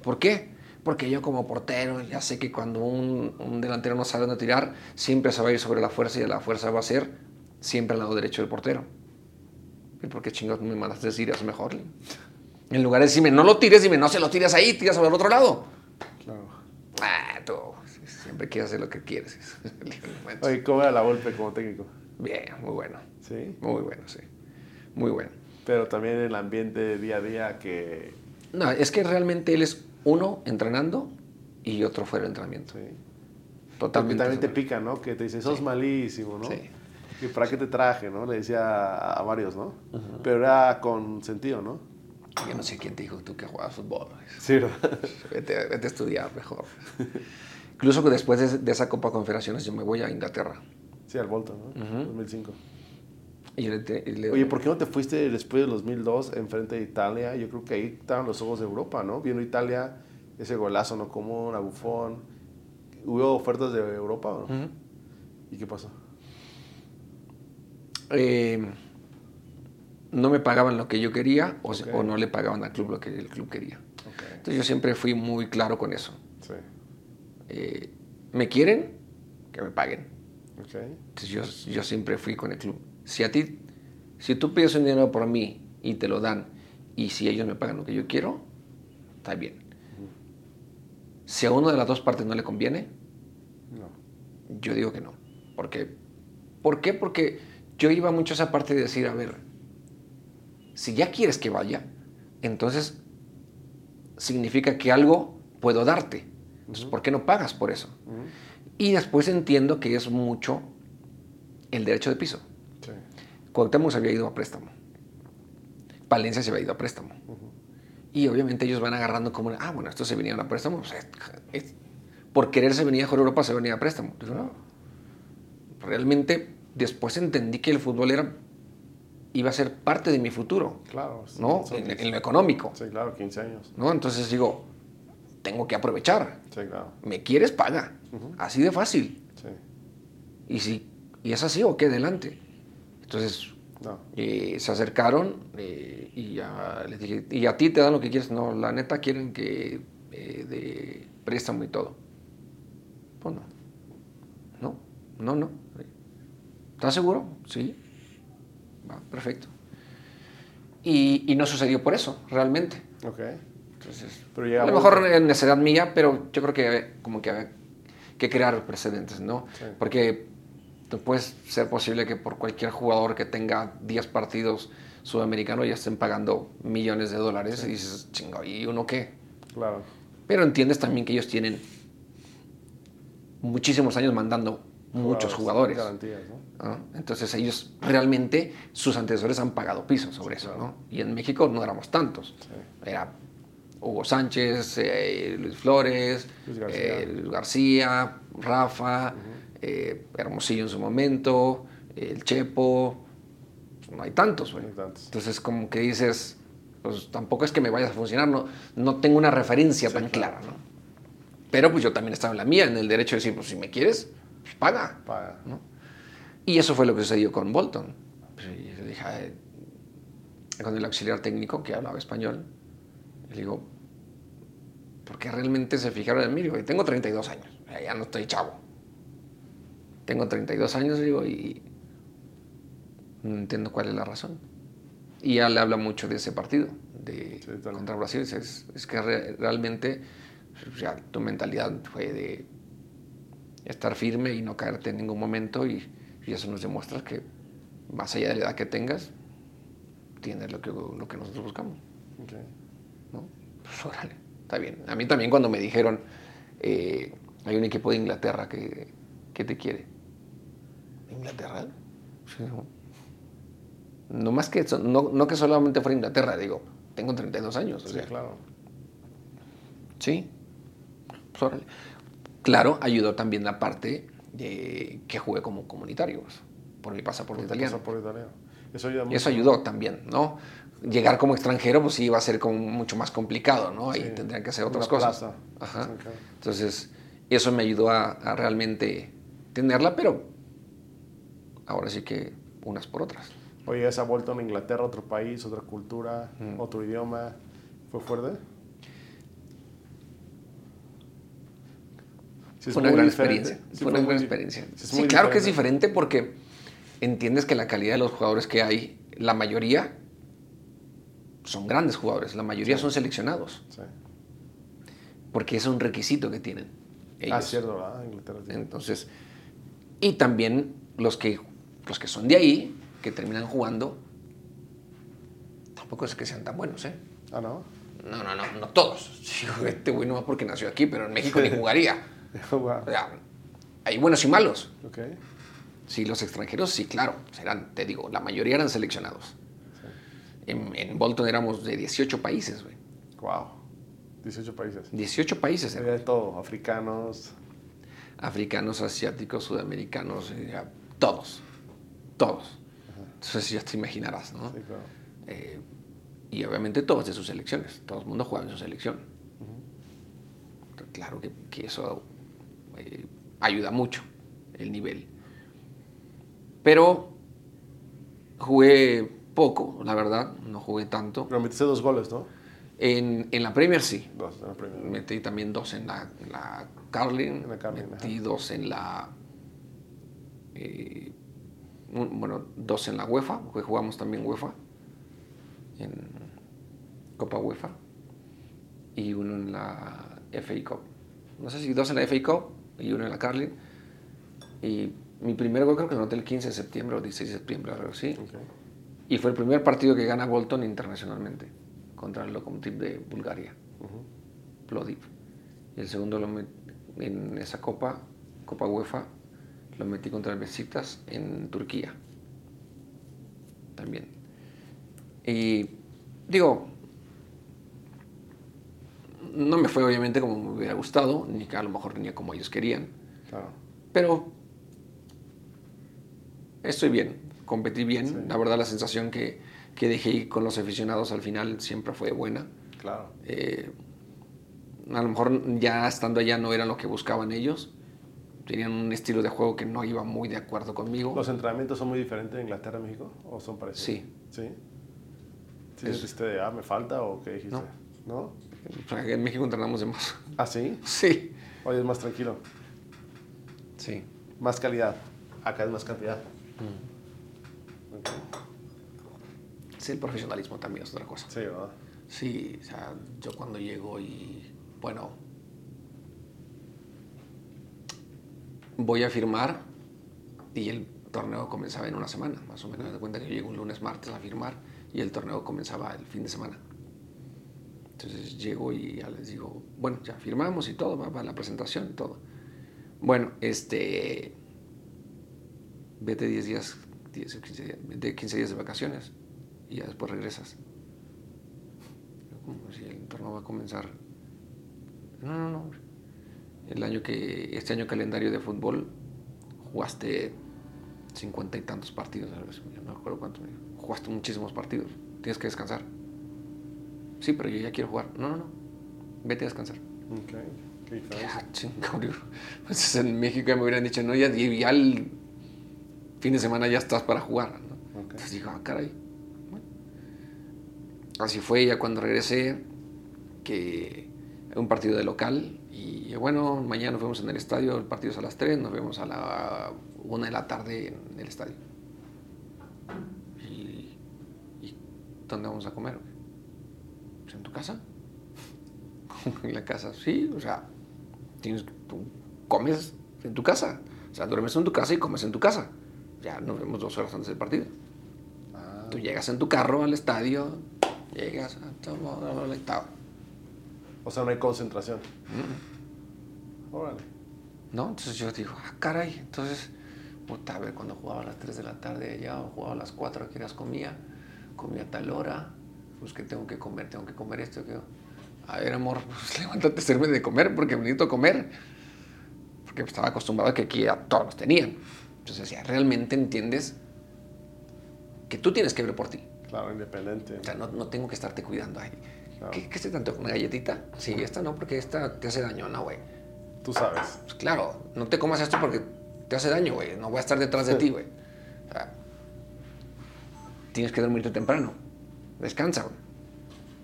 ¿Por qué? Porque yo como portero ya sé que cuando un, un delantero no sabe dónde tirar, siempre se va a ir sobre la fuerza y la fuerza va a ser siempre al lado derecho del portero. ¿Y por qué chingados me mandaste decir eso mejor? Le- En lugar de decirme, no lo tires, dime, no se lo tires ahí, tiras sobre el otro lado. Claro. Ah, tú siempre quieres hacer lo que quieres. Le digo, "Bueno, Oye, ¿cómo era la golpe como técnico? Bien, muy bueno. Sí. Muy bueno, sí. Muy bueno. Pero también el ambiente día a día que No, es que realmente él es uno entrenando y otro fuera del entrenamiento. Sí. Totalmente. Porque también te pica, ¿no? Que te dice, sos malísimo, ¿no? Sí. ¿Y para qué te traje, no? Le decía a, varios, ¿no? Pero era con sentido, ¿no? Yo no sé quién te dijo tú que jugabas fútbol. Sí, ¿verdad? Vete, vete a estudiar mejor. Incluso que después de, de esa Copa Confederaciones yo me voy a Inglaterra. Sí, al Bolton, ¿no? 2005. Y yo le, te- y le- Oye, ¿por qué no te fuiste después del 2002 enfrente de Italia? Yo creo que ahí estaban los ojos de Europa, ¿no? Viendo Italia, ese golazo no común, a Buffon. ¿Hubo ofertas de Europa o no? ¿Y qué pasó? Eh, no me pagaban lo que yo quería o, no le pagaban al club lo que el club quería. Entonces yo siempre fui muy claro con eso. Eh, ¿Me quieren? Que me paguen. Entonces yo, yo siempre fui con el club. Si a ti, si tú pides un dinero por mí y te lo dan, y si ellos me pagan lo que yo quiero, está bien. Si a uno de las dos partes no le conviene, No. yo digo que no. Porque, ¿Por qué? Porque yo iba mucho a esa parte de decir, a ver, si ya quieres que vaya, entonces significa que algo puedo darte. Entonces, ¿por qué no pagas por eso? Y después entiendo que es mucho el derecho de piso. Sí. Cuauhtémoc se había ido a préstamo. Palencia se había ido a préstamo. Y obviamente ellos van agarrando como, ah, bueno, estos se venían a préstamo. o sea, es- por quererse venir a Europa se venía a préstamo. No. Realmente después entendí que el fútbol era, iba a ser parte de mi futuro, Claro. sí, ¿no? En, 15. en lo económico, Sí, claro, 15 años. ¿no? Entonces digo, tengo que aprovechar. Sí, claro. ¿Me quieres? Paga. Así de fácil. Sí. Y si y es así, ok, adelante. Entonces No. eh, se acercaron eh, y ya les dije, ¿y a ti te dan lo que quieres? No, la neta quieren que eh, de préstamo y todo. Pues no. No, no, no. ¿Estás seguro? Sí. Va, perfecto. Y, y no sucedió por eso, realmente. Ok. Entonces, Pero a lo mejor en necesidad mía, pero yo creo que como que había que crear precedentes, ¿no? Sí. Porque no puede ser posible que por cualquier jugador que tenga 10 partidos sudamericanos ya estén pagando millones de dólares y dices, chingo, ¿y uno qué? Claro. Pero entiendes también que ellos tienen muchísimos años mandando muchos jugadores. Garantías, ¿no? ¿no? Entonces ellos realmente, sus antecesores han pagado piso sobre eso, ¿no? Y en México no éramos tantos. Era Hugo Sánchez, eh, Luis Flores, Luis García. eh, Luis García, Rafa, eh, Hermosillo en su momento, el Chepo, no hay tantos, güey. No hay tantos. Entonces como que dices, pues tampoco es que me vaya a funcionar, no, no tengo una referencia tan claro. clara, ¿no? Pero pues yo también estaba en la mía, en el derecho de decir, pues si me quieres, pues, paga. Paga. ¿no? Y eso fue lo que sucedió con Bolton. Pues, yo dije, con el auxiliar técnico que hablaba español, le digo, ¿por qué realmente se fijaron en mí? Digo, tengo 32 años, ya- no estoy chavo. Tengo 32 años, digo, y no entiendo cuál es la razón. Y ya le habla mucho de ese partido, de, Sí, contra Brasil. Dice, Es, es que re- realmente o sea, tu mentalidad fue de estar firme y no caerte en ningún momento y, y eso nos demuestra que más allá de la edad que tengas, tienes lo que, lo que nosotros buscamos. Ok. ¿No? Pues órale, está bien. A mí también cuando me dijeron, eh, hay un equipo de Inglaterra que, que te quiere. ¿Inglaterra? Sí, no. No más que, eso, no, no que solamente fuera Inglaterra, digo, tengo 32 años. o Sí, sea, claro. Sí. Pues órale. Claro, ayudó también la parte de que jugué como comunitario, pues, por mi pasaporte italiano. Pasaporte italiano. Eso ayuda mucho. eso ayudó también, ¿no? Llegar como extranjero, pues sí iba a ser como mucho más complicado, ¿no? Ahí Sí. tendrían que hacer otras cosas. Ajá. Entonces, eso me ayudó a, a realmente tenerla, pero ahora sí que unas por otras. Oye, esa vuelta a Inglaterra, otro país, otra cultura, Mm. otro idioma, ¿fue fuerte? Es fue una gran experiencia. Fue una gran experiencia. sí, claro que es diferente porque entiendes que la calidad de los jugadores que hay, la mayoría son grandes jugadores, la mayoría son seleccionados, Sí. porque es un requisito que tienen ellos. Ah, cierto, ¿verdad? Inglaterra. tiene- Entonces, y también los que, los que son de ahí, que terminan jugando, tampoco es que sean tan buenos, ¿eh? Ah, ¿no? No, no, no, no todos. Este güey no porque nació aquí, pero en México ni jugaría. Wow. O sea, hay buenos y malos. Sí, los extranjeros, sí, claro. Serán, te digo, la mayoría eran seleccionados. En, en Bolton éramos de 18 países, güey. Wow. 18 países. 18 países. Había de todo, africanos. Africanos, asiáticos, sudamericanos, eh, todos. Todos. Entonces ya te imaginarás, ¿no? Sí, claro. Eh, y obviamente todos de sus selecciones. Todo el mundo jugaba en su selección. Claro que, que eso eh, ayuda mucho el nivel. Pero jugué poco, la verdad, no jugué tanto. Pero metiste dos goles, ¿no? En, en la Premier sí. Dos en la primera. Metí también dos en la, en la Carling. En la Carling, metí dos en la. eh, un- bueno, dos en la UEFA, porque jugamos también UEFA. En Copa UEFA. Y uno en la FA Cup. No sé si dos en la FA Cup y uno en la Carling. Y mi primer gol creo que anoté el 15 de septiembre o 16 de septiembre, algo así. Ok. Y fue el primer partido que gana Bolton internacionalmente contra el Lokomotiv de Bulgaria, Plodiv. Y el segundo lo met- en esa copa, Copa UEFA, lo metí contra el Besiktas en Turquía. También. Y digo, no me fue obviamente como me hubiera gustado, ni que a lo mejor ni como ellos querían, Claro. pero estoy bien, competí bien. Sí. La verdad, la sensación que, que dejé con los aficionados al final siempre fue buena. Claro. Eh, a lo mejor ya estando allá no era lo que buscaban ellos. Tenían un estilo de juego que no iba muy de acuerdo conmigo. ¿Los entrenamientos son muy diferentes en Inglaterra y México? ¿O son parecidos? Sí. ¿Sí? ¿Sí Es- de, ah, me falta o qué dijiste? No. ¿No? En México entrenamos de más. ¿Ah, sí? Sí. Hoy es más tranquilo. Sí. Más calidad. Acá es más cantidad. Mm. Sí, el profesionalismo también es otra cosa. Sí, ¿verdad? Sí, o sea, yo cuando llego y, bueno, voy a firmar y el torneo comenzaba en una semana, más o menos. Me cuenta que yo llego un lunes, martes a firmar y el torneo comenzaba el fin de semana. Entonces llego y ya les digo, bueno, ya firmamos y todo, va, va la presentación y todo. Bueno, este, vete 10 días, 10 o 15 días, vete 15 días de vacaciones y ya después regresas. Como si el torneo va a comenzar. No, no, no. El año que, este año calendario de fútbol, jugaste cincuenta y tantos partidos, no me acuerdo cuántos. Jugaste muchísimos partidos, tienes que descansar. Sí, pero yo ya quiero jugar. No, no, no. Vete a descansar. Ok. Qué diferencia. Ah, chingado. Pues en México ya me hubieran dicho, no, ya, ya el fin de semana ya estás para jugar. ¿no? Ok. Entonces digo, ah, caray. Bueno. Así fue ya cuando regresé, que un partido de local. Y bueno, mañana nos vemos en el estadio, el partido es a las 3, nos vemos a la 1 de la tarde en el estadio. ¿Y, y dónde vamos a comer? Pues en tu casa. en la casa, sí, o sea, tienes, tú comes en tu casa. O sea, duermes en tu casa y comes en tu casa. Ya nos vemos dos horas antes del partido. Ah, Tú llegas en tu carro al estadio, llegas, ah, bla, y tal. o sea, no hay concentración. Órale. ¿No? Entonces yo digo, ah, caray. Entonces, puta, a ver, cuando jugaba a las 3 de la tarde allá o jugaba a las 4, que eras comía, comía a tal hora, pues que tengo que comer, tengo que comer esto. Que... A ver, amor, pues levántate, sirve de comer porque necesito comer. Porque estaba acostumbrado a que aquí a todos los tenían. Entonces decía, ¿realmente entiendes que tú tienes que ver por ti? Claro, independiente. O sea, no, no tengo que estarte cuidando. Ay, Claro. ¿qué, ¿Qué se tanto? ¿Una galletita? Sí, esta no, porque esta te hace daño. No, güey. Tú sabes. Pues claro, no te comas esto porque te hace daño, güey. No voy a estar detrás de ti, güey. O sea, tienes que dormirte temprano. Descansa, güey.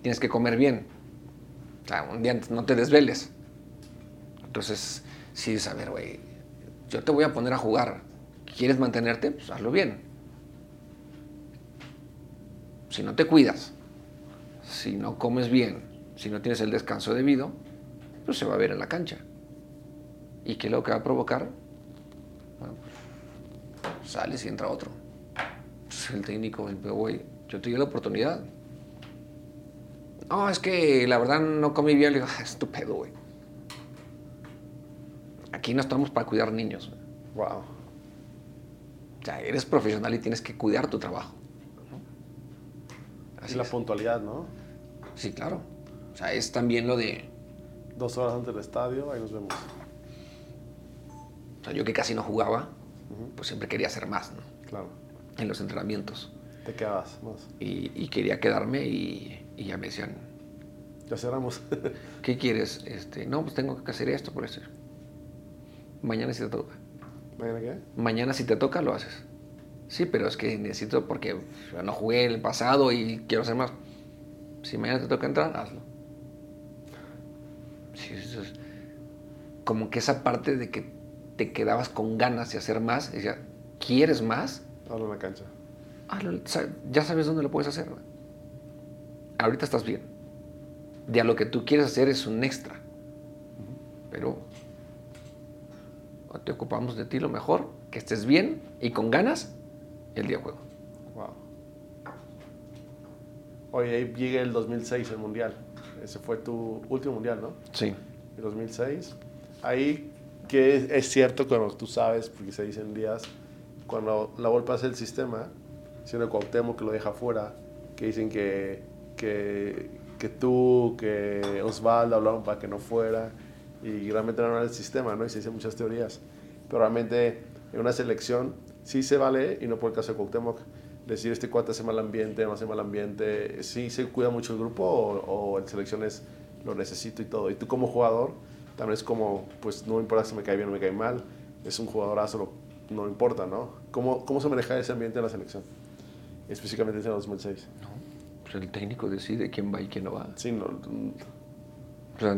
Tienes que comer bien. O sea, un día antes no te desveles. Entonces, sí, es, a ver, güey, yo te voy a poner a jugar. ¿Quieres mantenerte? Pues hazlo bien. Si no te cuidas, si no comes bien, si no tienes el descanso debido, pues se va a ver en la cancha. ¿Y qué es lo que va a provocar? Bueno, pues, sales y entra otro. El técnico, güey, yo te di la oportunidad. No, es que la verdad no comí bien. Le digo, "Ah, estúpido, güey. Aquí no estamos para cuidar niños. Wow. O sea, eres profesional y tienes que cuidar tu trabajo. ¿no? Y Así la es. puntualidad, ¿no? Sí, claro. O sea, es también lo de... Dos horas antes del estadio, ahí nos vemos. O sea, yo que casi no jugaba, pues siempre quería hacer más, ¿no? Claro. En los entrenamientos. Te quedabas más. Y, y quería quedarme y, y ya me decían, Ya cerramos. ¿qué quieres? Este, no, pues tengo que hacer esto por eso. Mañana si te toca. ¿Mañana qué? Mañana si te toca, lo haces. Sí, pero es que necesito porque no jugué el pasado y quiero hacer más. Si mañana te toca entrar, hazlo. Sí, eso es como que esa parte de que te quedabas con ganas de hacer más, decía, ¿quieres más? Hablo en la cancha. Hazlo, ya sabes dónde lo puedes hacer. Ahorita estás bien. De a lo que tú quieres hacer es un extra. Pero te ocupamos de ti lo mejor, que estés bien y con ganas el día de juego. Wow. Oye, ahí llega el 2006, el mundial. Ese fue tu último mundial, ¿no? Sí. El 2006. Ahí, que es, es cierto cuando tú sabes, porque se dicen días, cuando la Volpe hace el sistema, siendo Cuauhtémoc que lo deja fuera, que dicen que, que, que tú, que Osvaldo hablaron para que no fuera, y realmente no era el sistema, ¿no? Y se dicen muchas teorías. Pero realmente en una selección sí se vale, y no por el caso de Cuauhtémoc, decir este cuate hace mal ambiente, no hace mal ambiente, sí se cuida mucho el grupo o, o en selecciones lo necesito y todo. Y tú como jugador, también es como, pues no me importa si me cae bien o me cae mal, es un jugadorazo, no importa, ¿no? ¿Cómo, ¿Cómo se maneja ese ambiente en la selección? Específicamente en el 2006. No, pues el técnico decide quién va y quién no va. Sí, no, O sea,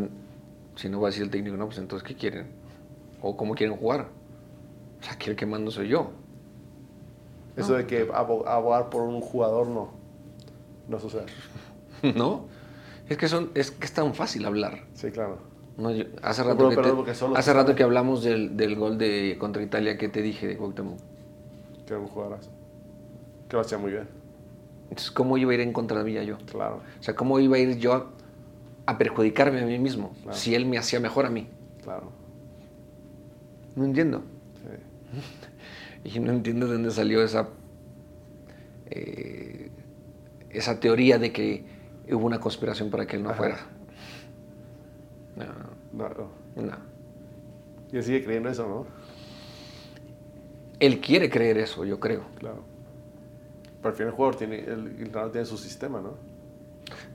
si no va a decir el técnico, no, pues entonces ¿qué quieren? ¿O cómo quieren jugar? O sea, aquí el que mando soy yo. eso de que abo- abogar por un jugador no, no sucede. ¿No? Es que, son, es que es tan fácil hablar. Sí, claro. No, yo- hace No, rato, pero- que, pero te- hace rato que hablamos del, del gol de contra Italia que te dije de Cuauhtémoc. Que era un jugadorazo. Que lo hacía muy bien, Entonces, ¿cómo iba a ir en contra de mí yo? claro. O sea, ¿cómo iba a ir yo a, perjudicarme a mí mismo Claro. si él me hacía mejor a mí? Claro. No entiendo. Sí. Y no entiendo de dónde salió esa, eh, esa teoría de que hubo una conspiración para que él no Ajá. fuera. No, No, no. Y él sigue creyendo eso, ¿no? Él quiere creer eso, yo creo. Claro. Pero al final el jugador tiene, el entrenador tiene su sistema, ¿no?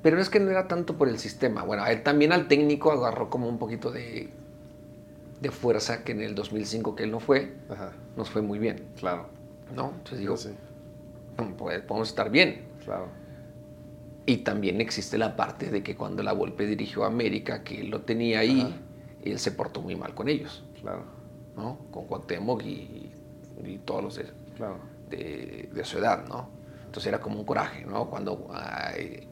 Pero es que no era tanto por el sistema. Bueno, él también al técnico agarró como un poquito de, de fuerza que en el 2005 que él no fue, Ajá. nos fue muy bien. Claro. ¿no? Entonces digo, sí, pues, podemos estar bien. claro. Y también existe la parte de que cuando la Volpe dirigió a América, que él lo tenía ahí, Ajá. él se portó muy mal con ellos, Claro. ¿no? Con Cuauhtémoc y, y todos los de, Claro. de, de su edad, ¿no? Entonces era como un coraje, ¿no? Cuando ay,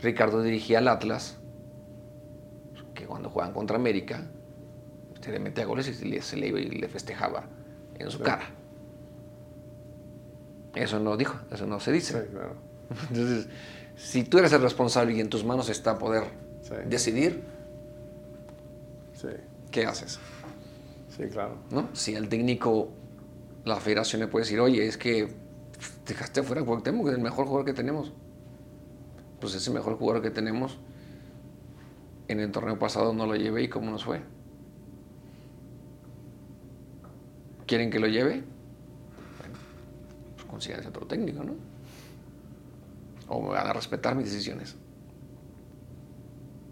Ricardo dirigía al Atlas, que cuando jugaban contra América, se le metía goles y le- se le iba y le festejaba en su cara. Eso no dijo, eso no se dice. Sí, claro. Entonces, si tú eres el responsable y en tus manos está poder Sí. decidir, Sí. ¿qué haces? Sí, claro. ¿No? Si al técnico, la federación le puede decir, oye, es que dejaste afuera a Cuauhtémoc, que es el mejor jugador que tenemos. Pues ese mejor jugador que tenemos, en el torneo pasado no lo llevé y cómo nos fue. ¿Quieren que lo lleve? Bueno, pues consíganse otro técnico, ¿no? O me van a respetar mis decisiones.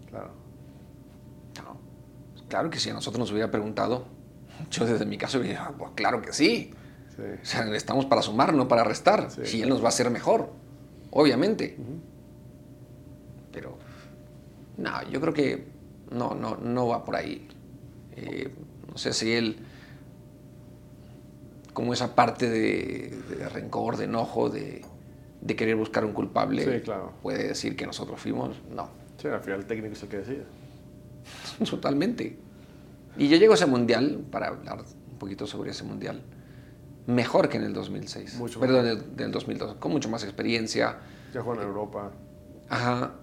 Claro. No. Claro que si a nosotros nos hubiera preguntado, yo desde mi caso hubiera, pues claro que sí. Sí. O sea, estamos para sumar, no para restar. Sí. Si él nos va a hacer mejor, obviamente. No, yo creo que no, no, no va por ahí. Eh, no sé si él, como esa parte de, de rencor, de enojo, de, de querer buscar un culpable, Sí, claro. puede decir que nosotros fuimos. No, Sí, al final el técnico es el que decide. Totalmente. Y yo llego a ese mundial, para hablar un poquito sobre ese mundial, mejor que en el 2006. Mucho Perdón, del, del 2002, con mucho más experiencia. Ya juega en Europa. Ajá.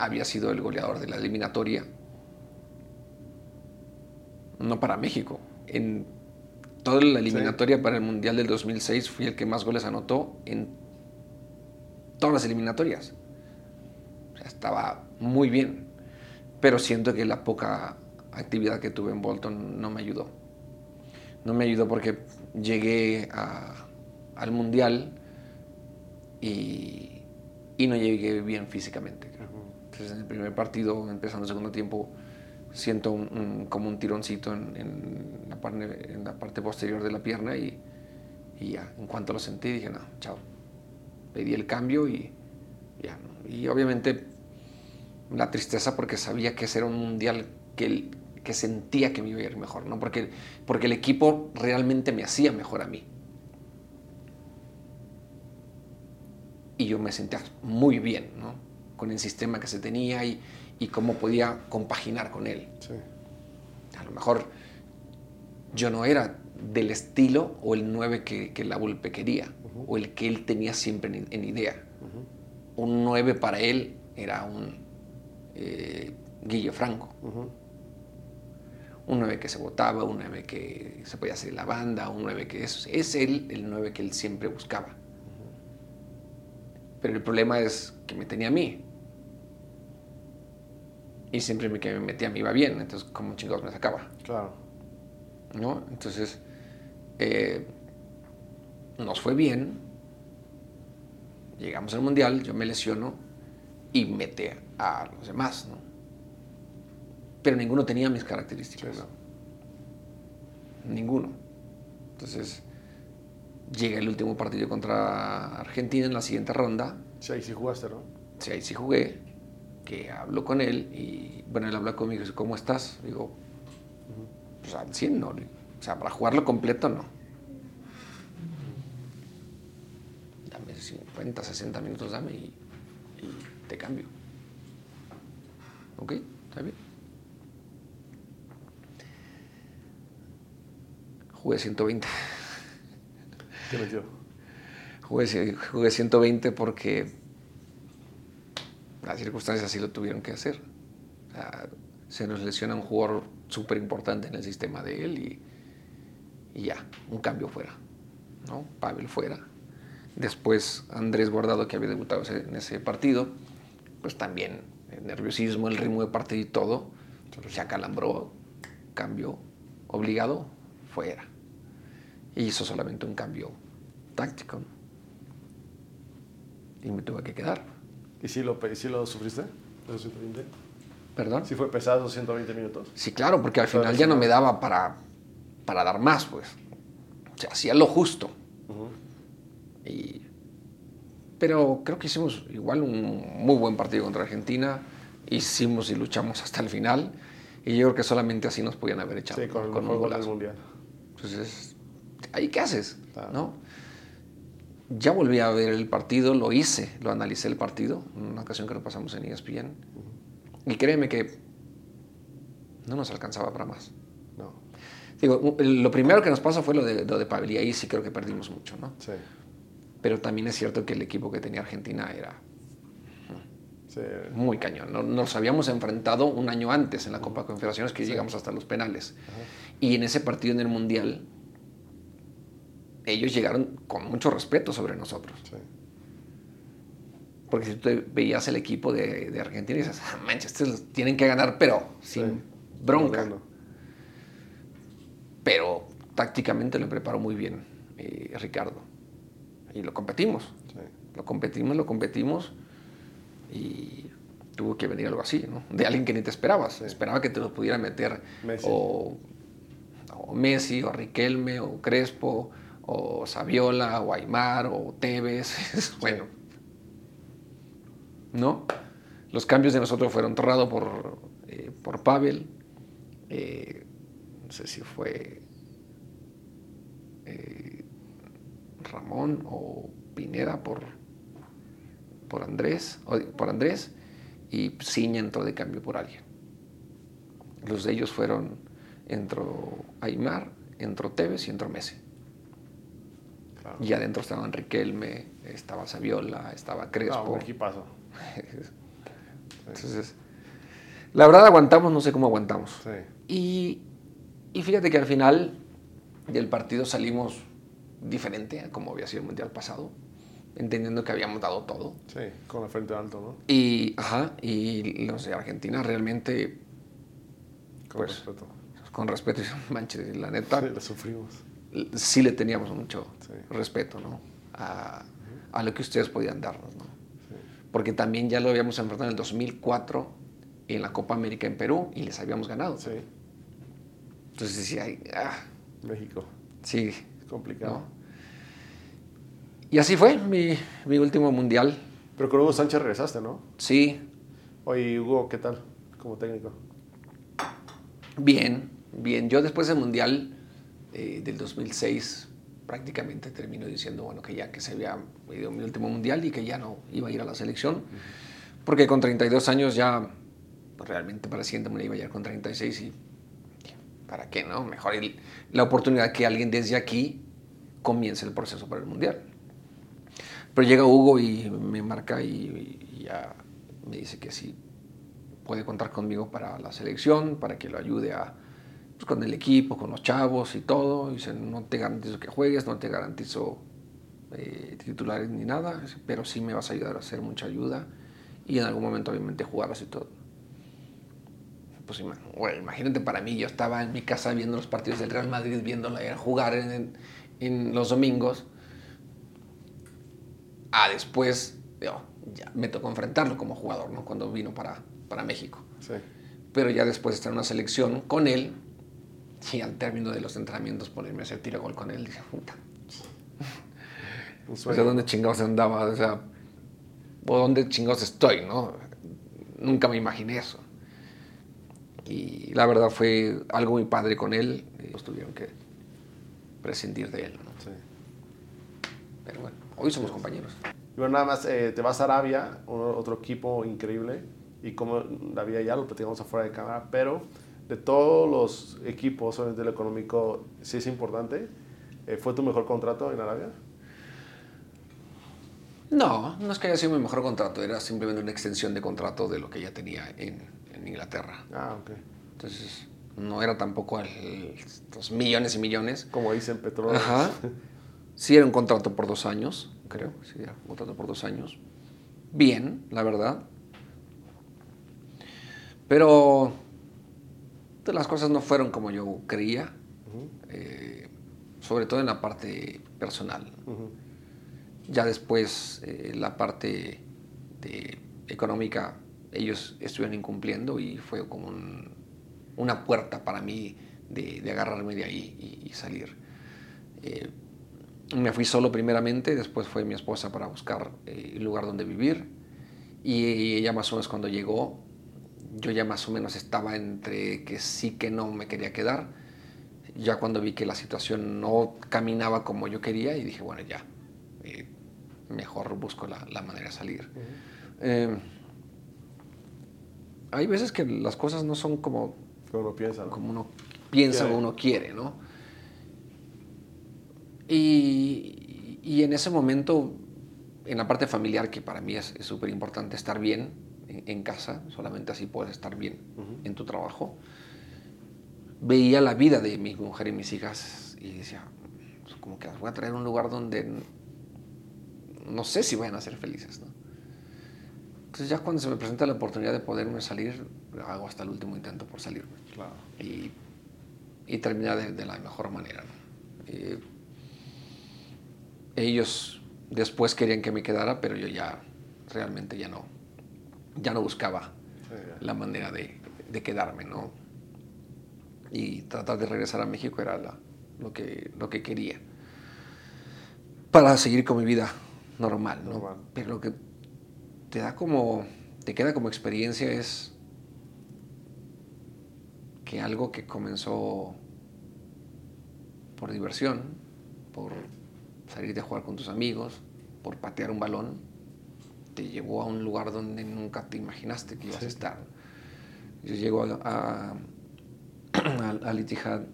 Había sido el goleador de la eliminatoria. No para México. En toda la eliminatoria para el Mundial del 2006 fui el que más goles anotó en todas las eliminatorias. estaba muy bien. Pero siento que la poca actividad que tuve en Bolton no me ayudó. No me ayudó porque llegué al Mundial y, no llegué bien físicamente. Entonces en el primer partido, empezando el segundo tiempo, siento como un tironcito en, la parte, en la parte posterior de la pierna y, y, ya, en cuanto lo sentí dije, no, chao. Pedí el cambio y ya. Y obviamente la tristeza porque sabía que ese era un mundial que, que sentía que me iba a ir mejor, ¿no? Porque, porque el equipo realmente me hacía mejor a mí. Y yo me sentía muy bien, ¿no? Con el sistema que se tenía y, y cómo podía compaginar con él. A lo mejor yo no era del estilo o el 9 que, que la Volpe quería, o el que él tenía siempre en, idea. Un 9 para él era un eh, Guille Franco. Un 9 que se votaba, un 9 que se podía hacer la banda, un 9 que es, es él el 9 que él siempre buscaba. Pero el problema es que me tenía a mí. Y siempre me, que me metía me iba bien, entonces como chingados me sacaba. Claro. ¿No? Entonces, eh, nos fue bien, llegamos al mundial, yo me lesiono y mete a los demás, ¿no? Pero ninguno tenía mis características. Ninguno. Entonces, llega el último partido contra Argentina en la siguiente ronda. Sí, ahí sí jugaste, ¿no? Sí, ahí sí jugué que hablo con él y, bueno, él habla conmigo y dice, ¿cómo estás? Digo, pues al 100 no. O sea, para jugarlo completo no. Dame 50, 60 minutos, dame y, te cambio. ¿Ok? ¿Está bien? Jugué 120. ¿Qué metió? Jugué, jugué 120 porque las circunstancias así lo tuvieron que hacer. se nos lesiona un jugador súper importante en el sistema de él y, ya, un cambio fuera. ¿no? Pavel fuera. Después Andrés Guardado, que había debutado en ese partido, pues también el nerviosismo, el ritmo de partido y todo, se acalambró, cambio obligado, fuera. Y hizo solamente un cambio táctico. Y me tuve que quedar. ¿Y si lo, lo sufriste, esos 120? ¿Perdón? ¿Sí fue pesado esos 120 minutos? Sí, claro, porque al final ya no me daba para, para dar más, pues. O sea, hacía lo justo. y, pero creo que hicimos igual un muy buen partido contra Argentina. Hicimos y luchamos hasta el final. Y yo creo que solamente así nos podían haber echado. Sí, con, el con un gol mundial. Entonces, ¿ahí qué haces? ¿No? Ya volví a ver el partido, lo hice, lo analicé el partido, en una ocasión que lo pasamos en ESPN. Y créeme que no nos alcanzaba para más. No. Digo, lo primero que nos pasó fue lo de, lo de Pavel, y ahí sí creo que perdimos mucho, ¿no? Sí. Pero también es cierto que el equipo que tenía Argentina era muy cañón. Nos habíamos enfrentado un año antes en la Copa de Confederaciones que llegamos hasta los penales. Y en ese partido en el Mundial ellos llegaron con mucho respeto sobre nosotros. Porque si tú veías el equipo de, Argentina y dices, ah, Manchester tienen que ganar, pero sin bronca. Pero tácticamente lo preparó muy bien eh, Ricardo. Y lo competimos. Lo competimos, lo competimos. Y tuvo que venir algo así, ¿no? De alguien que ni te esperabas. Esperaba que te lo pudiera meter O, o Messi, o Riquelme, o Crespo, o Saviola, o Aymar, o Tevez. bueno. ¿No? Los cambios de nosotros fueron torrado por, eh, por Pavel. Eh, no sé si fue eh, Ramón o Pineda por, por Andrés, por Andrés y Ciña entró de cambio por alguien. Los de ellos fueron, entró Aymar, entró Tevez y entró Messi. Y adentro estaban Riquelme, estaba Saviola, estaba Crespo. No, un equipazo. Entonces, la verdad aguantamos, no sé cómo aguantamos. Sí. Y, y fíjate que al final del partido salimos diferente a como había sido el Mundial pasado, entendiendo que habíamos dado todo. Sí, con la frente alto, ¿no? Y, ajá, y los de Argentina realmente, Con Pues, respeto. con respeto, manches, la neta, Sí, la sufrimos. sí le teníamos mucho Sí. respeto, ¿no? A, a lo que ustedes podían darnos, ¿no? Sí. Porque también ya lo habíamos enfrentado en el 2004 en la Copa América en Perú y les habíamos ganado. Sí, Entonces decía, ah, México. sí, Es complicado. ¿no? Y así fue mi, mi último mundial. Pero con Hugo Sánchez regresaste, ¿no? Sí, Oye, Hugo, ¿qué tal como técnico? bien, bien. Yo después del mundial eh, del 2006 prácticamente termino diciendo, bueno, que ya que se había ido mi último mundial y que ya no iba a ir a la selección. Porque con 32 años ya pues, realmente para siguiente me iba a ir con 36 y ¿para qué no? Mejor el- la oportunidad que alguien desde aquí comience el proceso para el mundial. Pero llega Hugo y me marca y, y ya me dice que sí puede contar conmigo para la selección, para que lo ayude a, pues, con el equipo, con los chavos y todo. Y dice, no te garantizo que juegues, no te garantizo eh, titulares ni nada, pero sí me vas a ayudar a hacer mucha ayuda y en algún momento obviamente jugarás y todo. Pues güey, imagínate para mí, yo estaba en mi casa viendo los partidos del Real Madrid, viéndola jugar en, en- los domingos. A después, digo, ya me tocó enfrentarlo como jugador, ¿no? Cuando vino para, para México. Sí. Pero ya después de estar en una selección con él, y al término de los entrenamientos ponerme a hacer tiro gol con él, dije, puta, o sea, ¿dónde chingados andaba? O sea, ¿o dónde chingados estoy, no? Nunca me imaginé eso. Y la verdad fue algo muy padre con él. Nos tuvieron que prescindir de él, ¿no? Sí. Pero bueno, hoy somos compañeros. Y bueno, nada más, eh, te vas a Arabia, otro equipo increíble. Y como la vida ya lo platicamos afuera de cámara, pero de todos los equipos, obviamente lo económico sí es importante. Eh, ¿Fue tu mejor contrato en Arabia? No, no es que haya sido mi mejor contrato, era simplemente una extensión de contrato de lo que ya tenía en, en Inglaterra. Ah, ok. Entonces, no era tampoco el- los millones y millones. Como dicen Petróleo. Ajá. Sí, era un contrato por dos años, creo. Sí, era un contrato por dos años. Bien, la verdad. Pero pues, las cosas no fueron como yo creía, eh, sobre todo en la parte personal. Ujú. Ya después, eh, la parte de económica, ellos estuvieron incumpliendo y fue como un- una puerta para mí de, de agarrarme de ahí y, y salir. Eh, me fui solo primeramente, después fue mi esposa para buscar eh, el lugar donde vivir y ella más o menos cuando llegó, yo ya más o menos estaba entre que sí que no me quería quedar. Ya cuando vi que la situación no caminaba como yo quería y dije, bueno, ya, eh, mejor busco la, la manera de salir. Eh, hay veces que las cosas no son como, Como uno piensa, ¿no? como uno piensa Quiere. o uno quiere, ¿no? Y, y en ese momento, en la parte familiar, que para mí es es súper importante estar bien en, en casa, solamente así puedes estar bien en tu trabajo, veía la vida de mi mujer y mis hijas y decía, pues, como que las voy a traer a un lugar donde no sé si vayan a ser felices, ¿no? Entonces ya cuando se me presenta la oportunidad de poderme salir, hago hasta el último intento por salirme Claro. y, y terminar de, de la mejor manera. ¿no? Eh, ellos después querían que me quedara, pero yo ya realmente ya no, ya no buscaba la manera de, de quedarme, ¿no? Y tratar de regresar a México era la- lo, que, lo que quería. Para seguir con mi vida normal, ¿no? Normal. Pero lo que te da como, te queda como experiencia es que algo que comenzó por diversión, por salir de jugar con tus amigos, por patear un balón, te llevó a un lugar donde nunca te imaginaste que ibas a estar. Yo llego a, a, Etihad,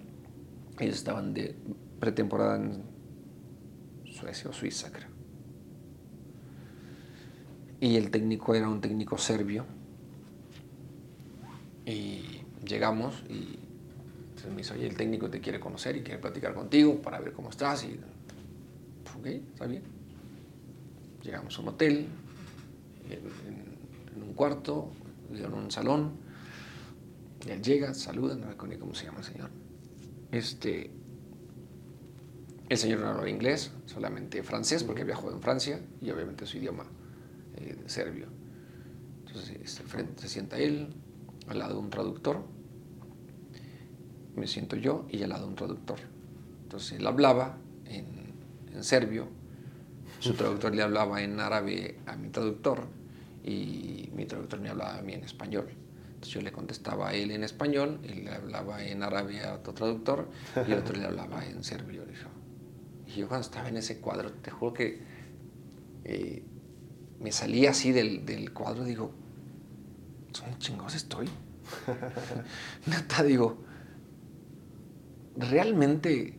ellos estaban de pretemporada en Suecia o Suiza, creo. Y el técnico era un técnico serbio, Y llegamos y se me dice, oye, el técnico te quiere conocer y quiere platicar contigo para ver cómo estás. Y, ok, está bien. Llegamos a un hotel, en, un cuarto, en un salón. él llega, saluda, no recuerdo cómo se llama el señor. Este, el señor no hablaba inglés, solamente francés, porque jugado en Francia, y obviamente su idioma eh, serbio. Entonces, este, frente, se sienta él, al lado de un traductor, me siento yo y al lado de un traductor. Entonces, él hablaba en, en serbio, su traductor le hablaba en árabe a mi traductor, y mi traductor me hablaba a mí en español. Entonces yo le contestaba a él en español, él le hablaba en árabe a otro traductor y el otro le hablaba en serbio. Y yo cuando estaba en ese cuadro, te juro que eh, me salí así del, del cuadro, digo, ¿son chingados estoy? Neta, digo, realmente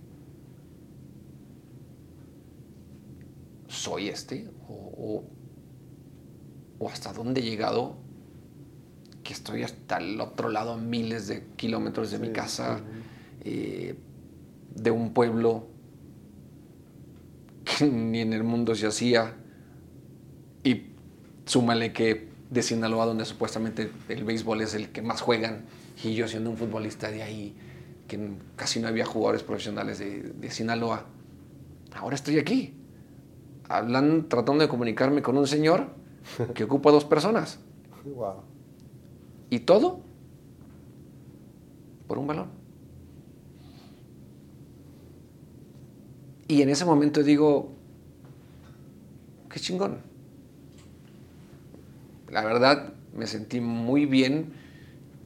soy este o, o, hasta dónde he llegado que estoy hasta el otro lado a miles de kilómetros de mi casa, eh, de un pueblo que ni en el mundo se hacía. Y súmale que de Sinaloa, donde supuestamente el béisbol es el que más juegan, y yo siendo un futbolista de ahí, que casi no había jugadores profesionales de, de Sinaloa, ahora estoy aquí, hablando, tratando de comunicarme con un señor que ocupa dos personas. Y todo por un balón. Y en ese momento digo, qué chingón. La verdad, me sentí muy bien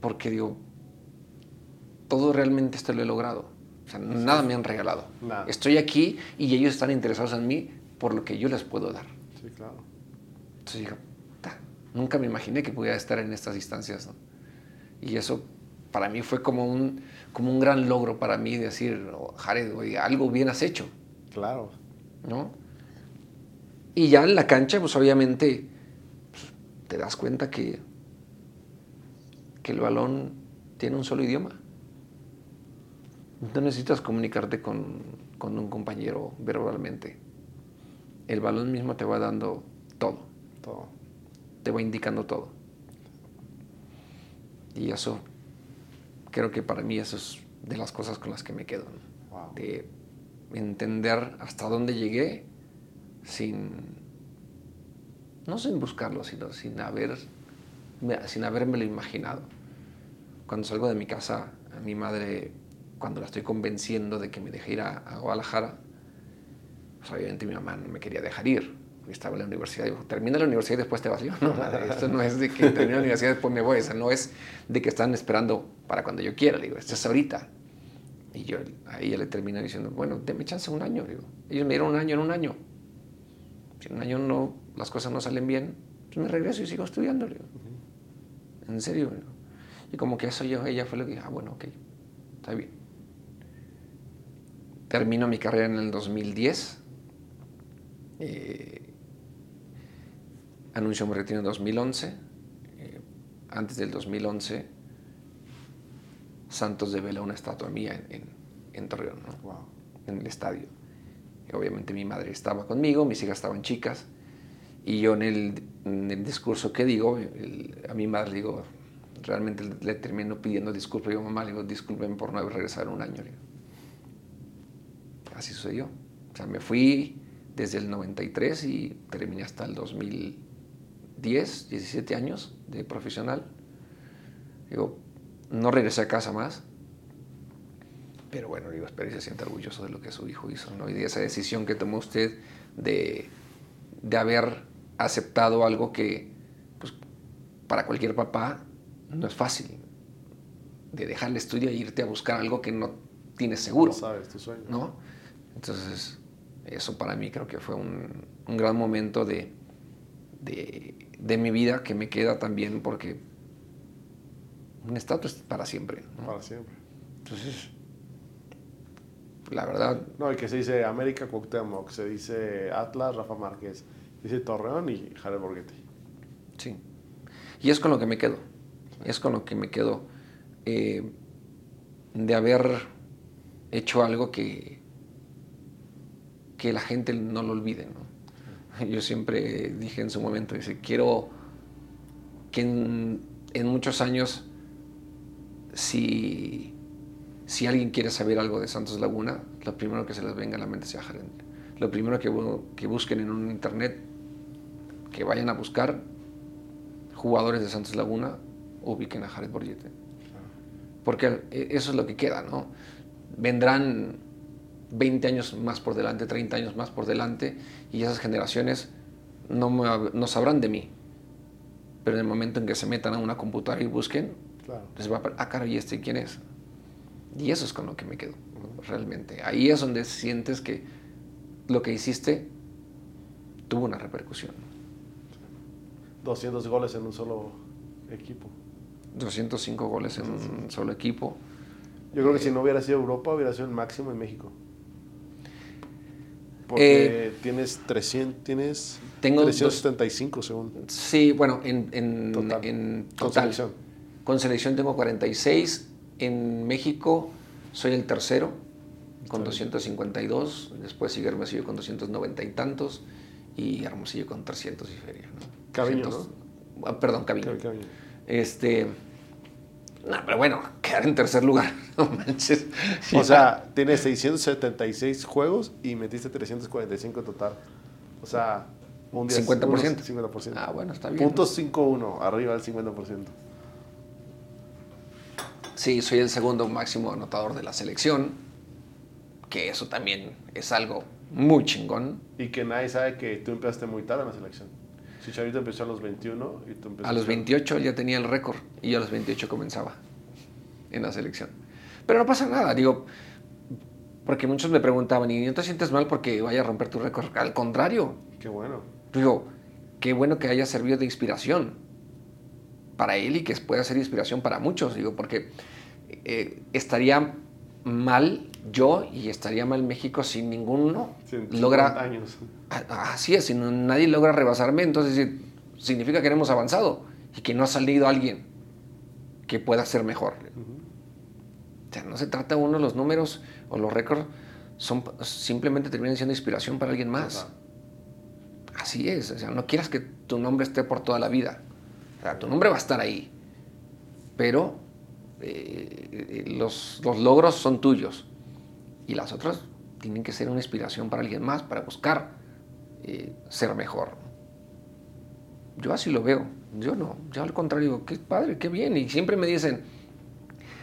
porque digo, todo realmente esto lo he logrado. O sea, nada me han regalado. Estoy aquí y ellos están interesados en mí por lo que yo les puedo dar. Entonces digo, nunca me imaginé que pudiera estar en estas instancias. Y eso para mí fue como un, como un gran logro para mí decir, oh, Jared, oye, algo bien has hecho. Claro. ¿No? Y ya en la cancha, pues obviamente pues, te das cuenta que, que el balón tiene un solo idioma. No necesitas comunicarte con, con un compañero verbalmente. El balón mismo te va dando todo. Todo. Te va indicando todo. Y eso, creo que para mí eso es de las cosas con las que me quedo. Wow entender hasta dónde llegué sin, no sin buscarlo, sino sin, haber, sin lo imaginado. Cuando salgo de mi casa, a mi madre, cuando la estoy convenciendo de que me deje ir a, Guadalajara, pues obviamente mi mamá no me quería dejar ir. Estaba en la universidad, dijo, termina la universidad y después te vas. Yo, no, madre, esto no es de que termine la universidad y después me voy, eso no es de que están esperando para cuando yo quiera, digo, esto es ahorita. Y yo a ella le terminé diciendo, bueno, déme chance un año. Digo. Ellos me dieron un año en un año. Si en un año no, las cosas no salen bien, pues me regreso y sigo estudiando. Digo. En serio. Y como que eso yo, ella fue lo que dije, ah, bueno, ok, está bien. Termino mi carrera en el 2010. Eh, anuncio mi retiro en 2011. Eh, antes del 2011 Santos devela una estatua mía en, en, Torreón, en el estadio. Y obviamente mi madre estaba conmigo, mis hijas estaban chicas, y yo en el, discurso que digo, a mi madre le digo, realmente le termino pidiendo disculpas, digo, mamá, le digo, disculpen por no haber regresado en un año. Así sucedió. O sea, me fui desde el 93 y terminé hasta el 2010, 17 años de profesional. Digo, no regresé a casa más. Pero bueno, digo, espero que se sienta orgulloso de lo que su hijo hizo, ¿no? Y de esa decisión que tomó usted de, de haber aceptado algo que, pues, para cualquier papá no es fácil. De dejar el estudio e irte a buscar algo que no tienes seguro. No sabes tu sueño. ¿No? Entonces, eso para mí creo que fue un, un gran momento de, de, de mi vida que me queda también porque un estatua es para siempre. Para siempre. Entonces, la verdad... No, el que se dice América Cuauhtémoc, se dice Atlas, Rafa Márquez, dice Torreón y Jared Borghetti. Sí. Y es con lo que me quedo. Es con lo que me quedo eh, de haber hecho algo que, que la gente no lo olvide. ¿no? Yo siempre dije en su momento, dice, quiero que en, muchos años, si, si alguien quiere saber algo de Santos Laguna, lo primero que se les venga a la mente sea Jared. Lo primero que, que busquen en un internet, que vayan a buscar jugadores de Santos Laguna, ubiquen a Jared Borgete. Porque eh, eso es lo que queda, ¿no? Vendrán 20 años más por delante, 30 años más por delante, y esas generaciones no, me no sabrán de mí. Pero en el momento en que se metan a una computadora y busquen, Claro. les va a ah, caray, ¿y este quién es? Y eso es con lo que me quedo, realmente. Ahí es donde sientes que lo que hiciste tuvo una repercusión. 200 goles en un solo equipo. 205 goles en un solo equipo. Yo creo que si no hubiera sido Europa, hubiera sido el máximo en México. Porque tienes 300, tienes Eh, Tengo 375 según. Sí, bueno, en, en Total. en Con total. selección. Con selección tengo 46. En México soy el tercero, con Está bien. 252. Después sigue Hermosillo con 290 y tantos. Y Hermosillo con 300 y feria. ¿no? 300 ah, Perdón, había. Este. No, pero bueno, quedar en tercer lugar. No manches. O sea, tienes 676 juegos y metiste 345 en total. O sea, un día 50%. unos 50%. Ah, bueno, está bien. Punto 5-1, arriba del 50%. Sí, soy el segundo máximo anotador de la selección. Que eso también es algo muy chingón. Y que nadie sabe que tú empezaste muy tarde en la selección. Chicharito empezó a los 21 y tú empezaste A los 28 ya tenía el récord y yo a los 28 comenzaba en la selección. Pero no pasa nada, digo, porque muchos me preguntaban, ¿y no te sientes mal porque vaya a romper tu récord? Al contrario, Qué bueno. digo, qué bueno que haya servido de inspiración para él y que pueda ser inspiración para muchos, digo, porque eh, estaría mal yo y estaría mal México si ninguno Sí, 50 logra años. Ah, Así es, si no- nadie logra rebasarme, entonces significa que hemos avanzado y que no ha salido alguien que pueda ser mejor. O sea, no se trata uno, los números o los récords son, simplemente terminan siendo inspiración para alguien más. Así es, o sea, no quieras que tu nombre esté por toda la vida. O sea, tu nombre va a estar ahí, pero eh, los, los logros son tuyos y las otras tienen que ser una inspiración para alguien más, para buscar eh, ser mejor. Yo así lo veo, yo no, yo al contrario, digo, qué padre, qué bien, y siempre me dicen,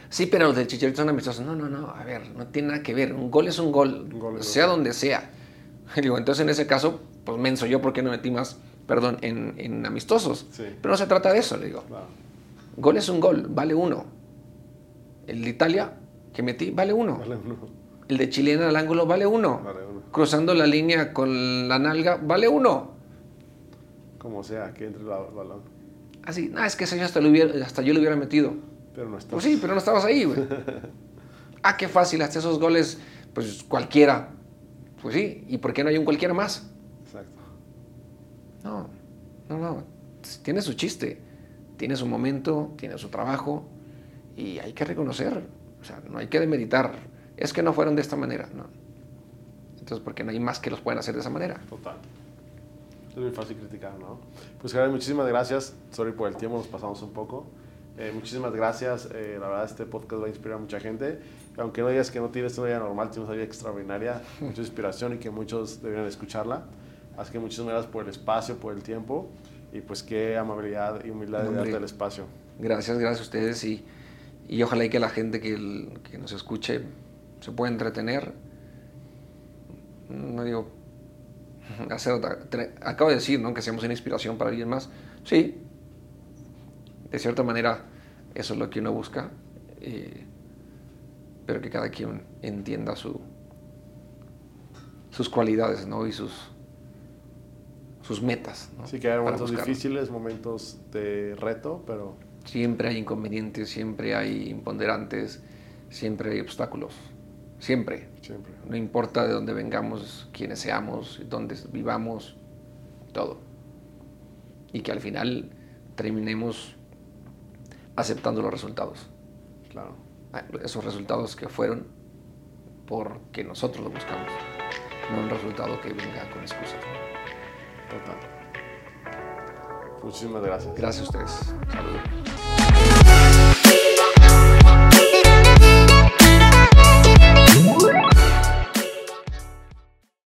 sí, pero los del Chicharito son amistosos. No, no, no, a ver, no tiene nada que ver, un gol es un gol, Un gol sea donde sea. Digo, entonces en ese caso, pues menso yo porque no metí más, perdón, en, en amistosos. Sí. Pero no se trata de eso, le digo. Claro. Gol es un gol, vale uno. El de Italia que metí, vale uno. Vale uno. El de chilena al ángulo, vale uno. Vale uno. Cruzando la línea con la nalga, vale uno. Como sea, que entre el ba- balón. Así, no, es que eso yo hasta, lo hubiera- hasta yo lo hubiera metido. Pero no está. Pues sí, pero no estabas ahí, güey. ah, qué fácil, hasta esos goles, pues cualquiera. Pues sí, ¿y por qué no hay un cualquiera más? Exacto. No, no, no. Tiene su chiste, tiene su momento, tiene su trabajo y hay que reconocer. O sea, no hay que demeritar. Es que no fueron de esta manera, no. Entonces, porque no hay más que los pueden hacer de esa manera. Total. Es muy fácil criticar, ¿no? Pues, Jared, muchísimas gracias. Sorry por el tiempo, nos pasamos un poco. Eh, muchísimas gracias. Eh, la verdad, este podcast va a inspirar a mucha gente. Aunque no digas que no tienes una vida normal, tienes una vida extraordinaria, mucha inspiración y que muchos deberían escucharla. Así que muchísimas gracias por el espacio, por el tiempo y pues qué amabilidad y humildad de darte el espacio. Gracias, gracias a ustedes y, y ojalá y que la gente que, nos escuche se pueda entretener. No digo, hacer otra- acabo de decir, ¿no? Que seamos una inspiración para alguien más. Sí, de cierta manera eso es lo que uno busca, eh, pero que cada quien entienda su, sus cualidades, ¿no? Y sus, sus metas, ¿no? Sí que hay momentos difíciles, momentos de reto, pero Siempre hay inconvenientes, siempre hay imponderantes, siempre hay obstáculos. Siempre. siempre. No importa de dónde vengamos, quiénes seamos, dónde vivamos, todo. Y que al final terminemos aceptando los resultados. Claro. Ah, Esos resultados que fueron porque nosotros lo buscamos, no un resultado que venga con excusas. Total. Muchísimas gracias. Gracias a ustedes. Saludos.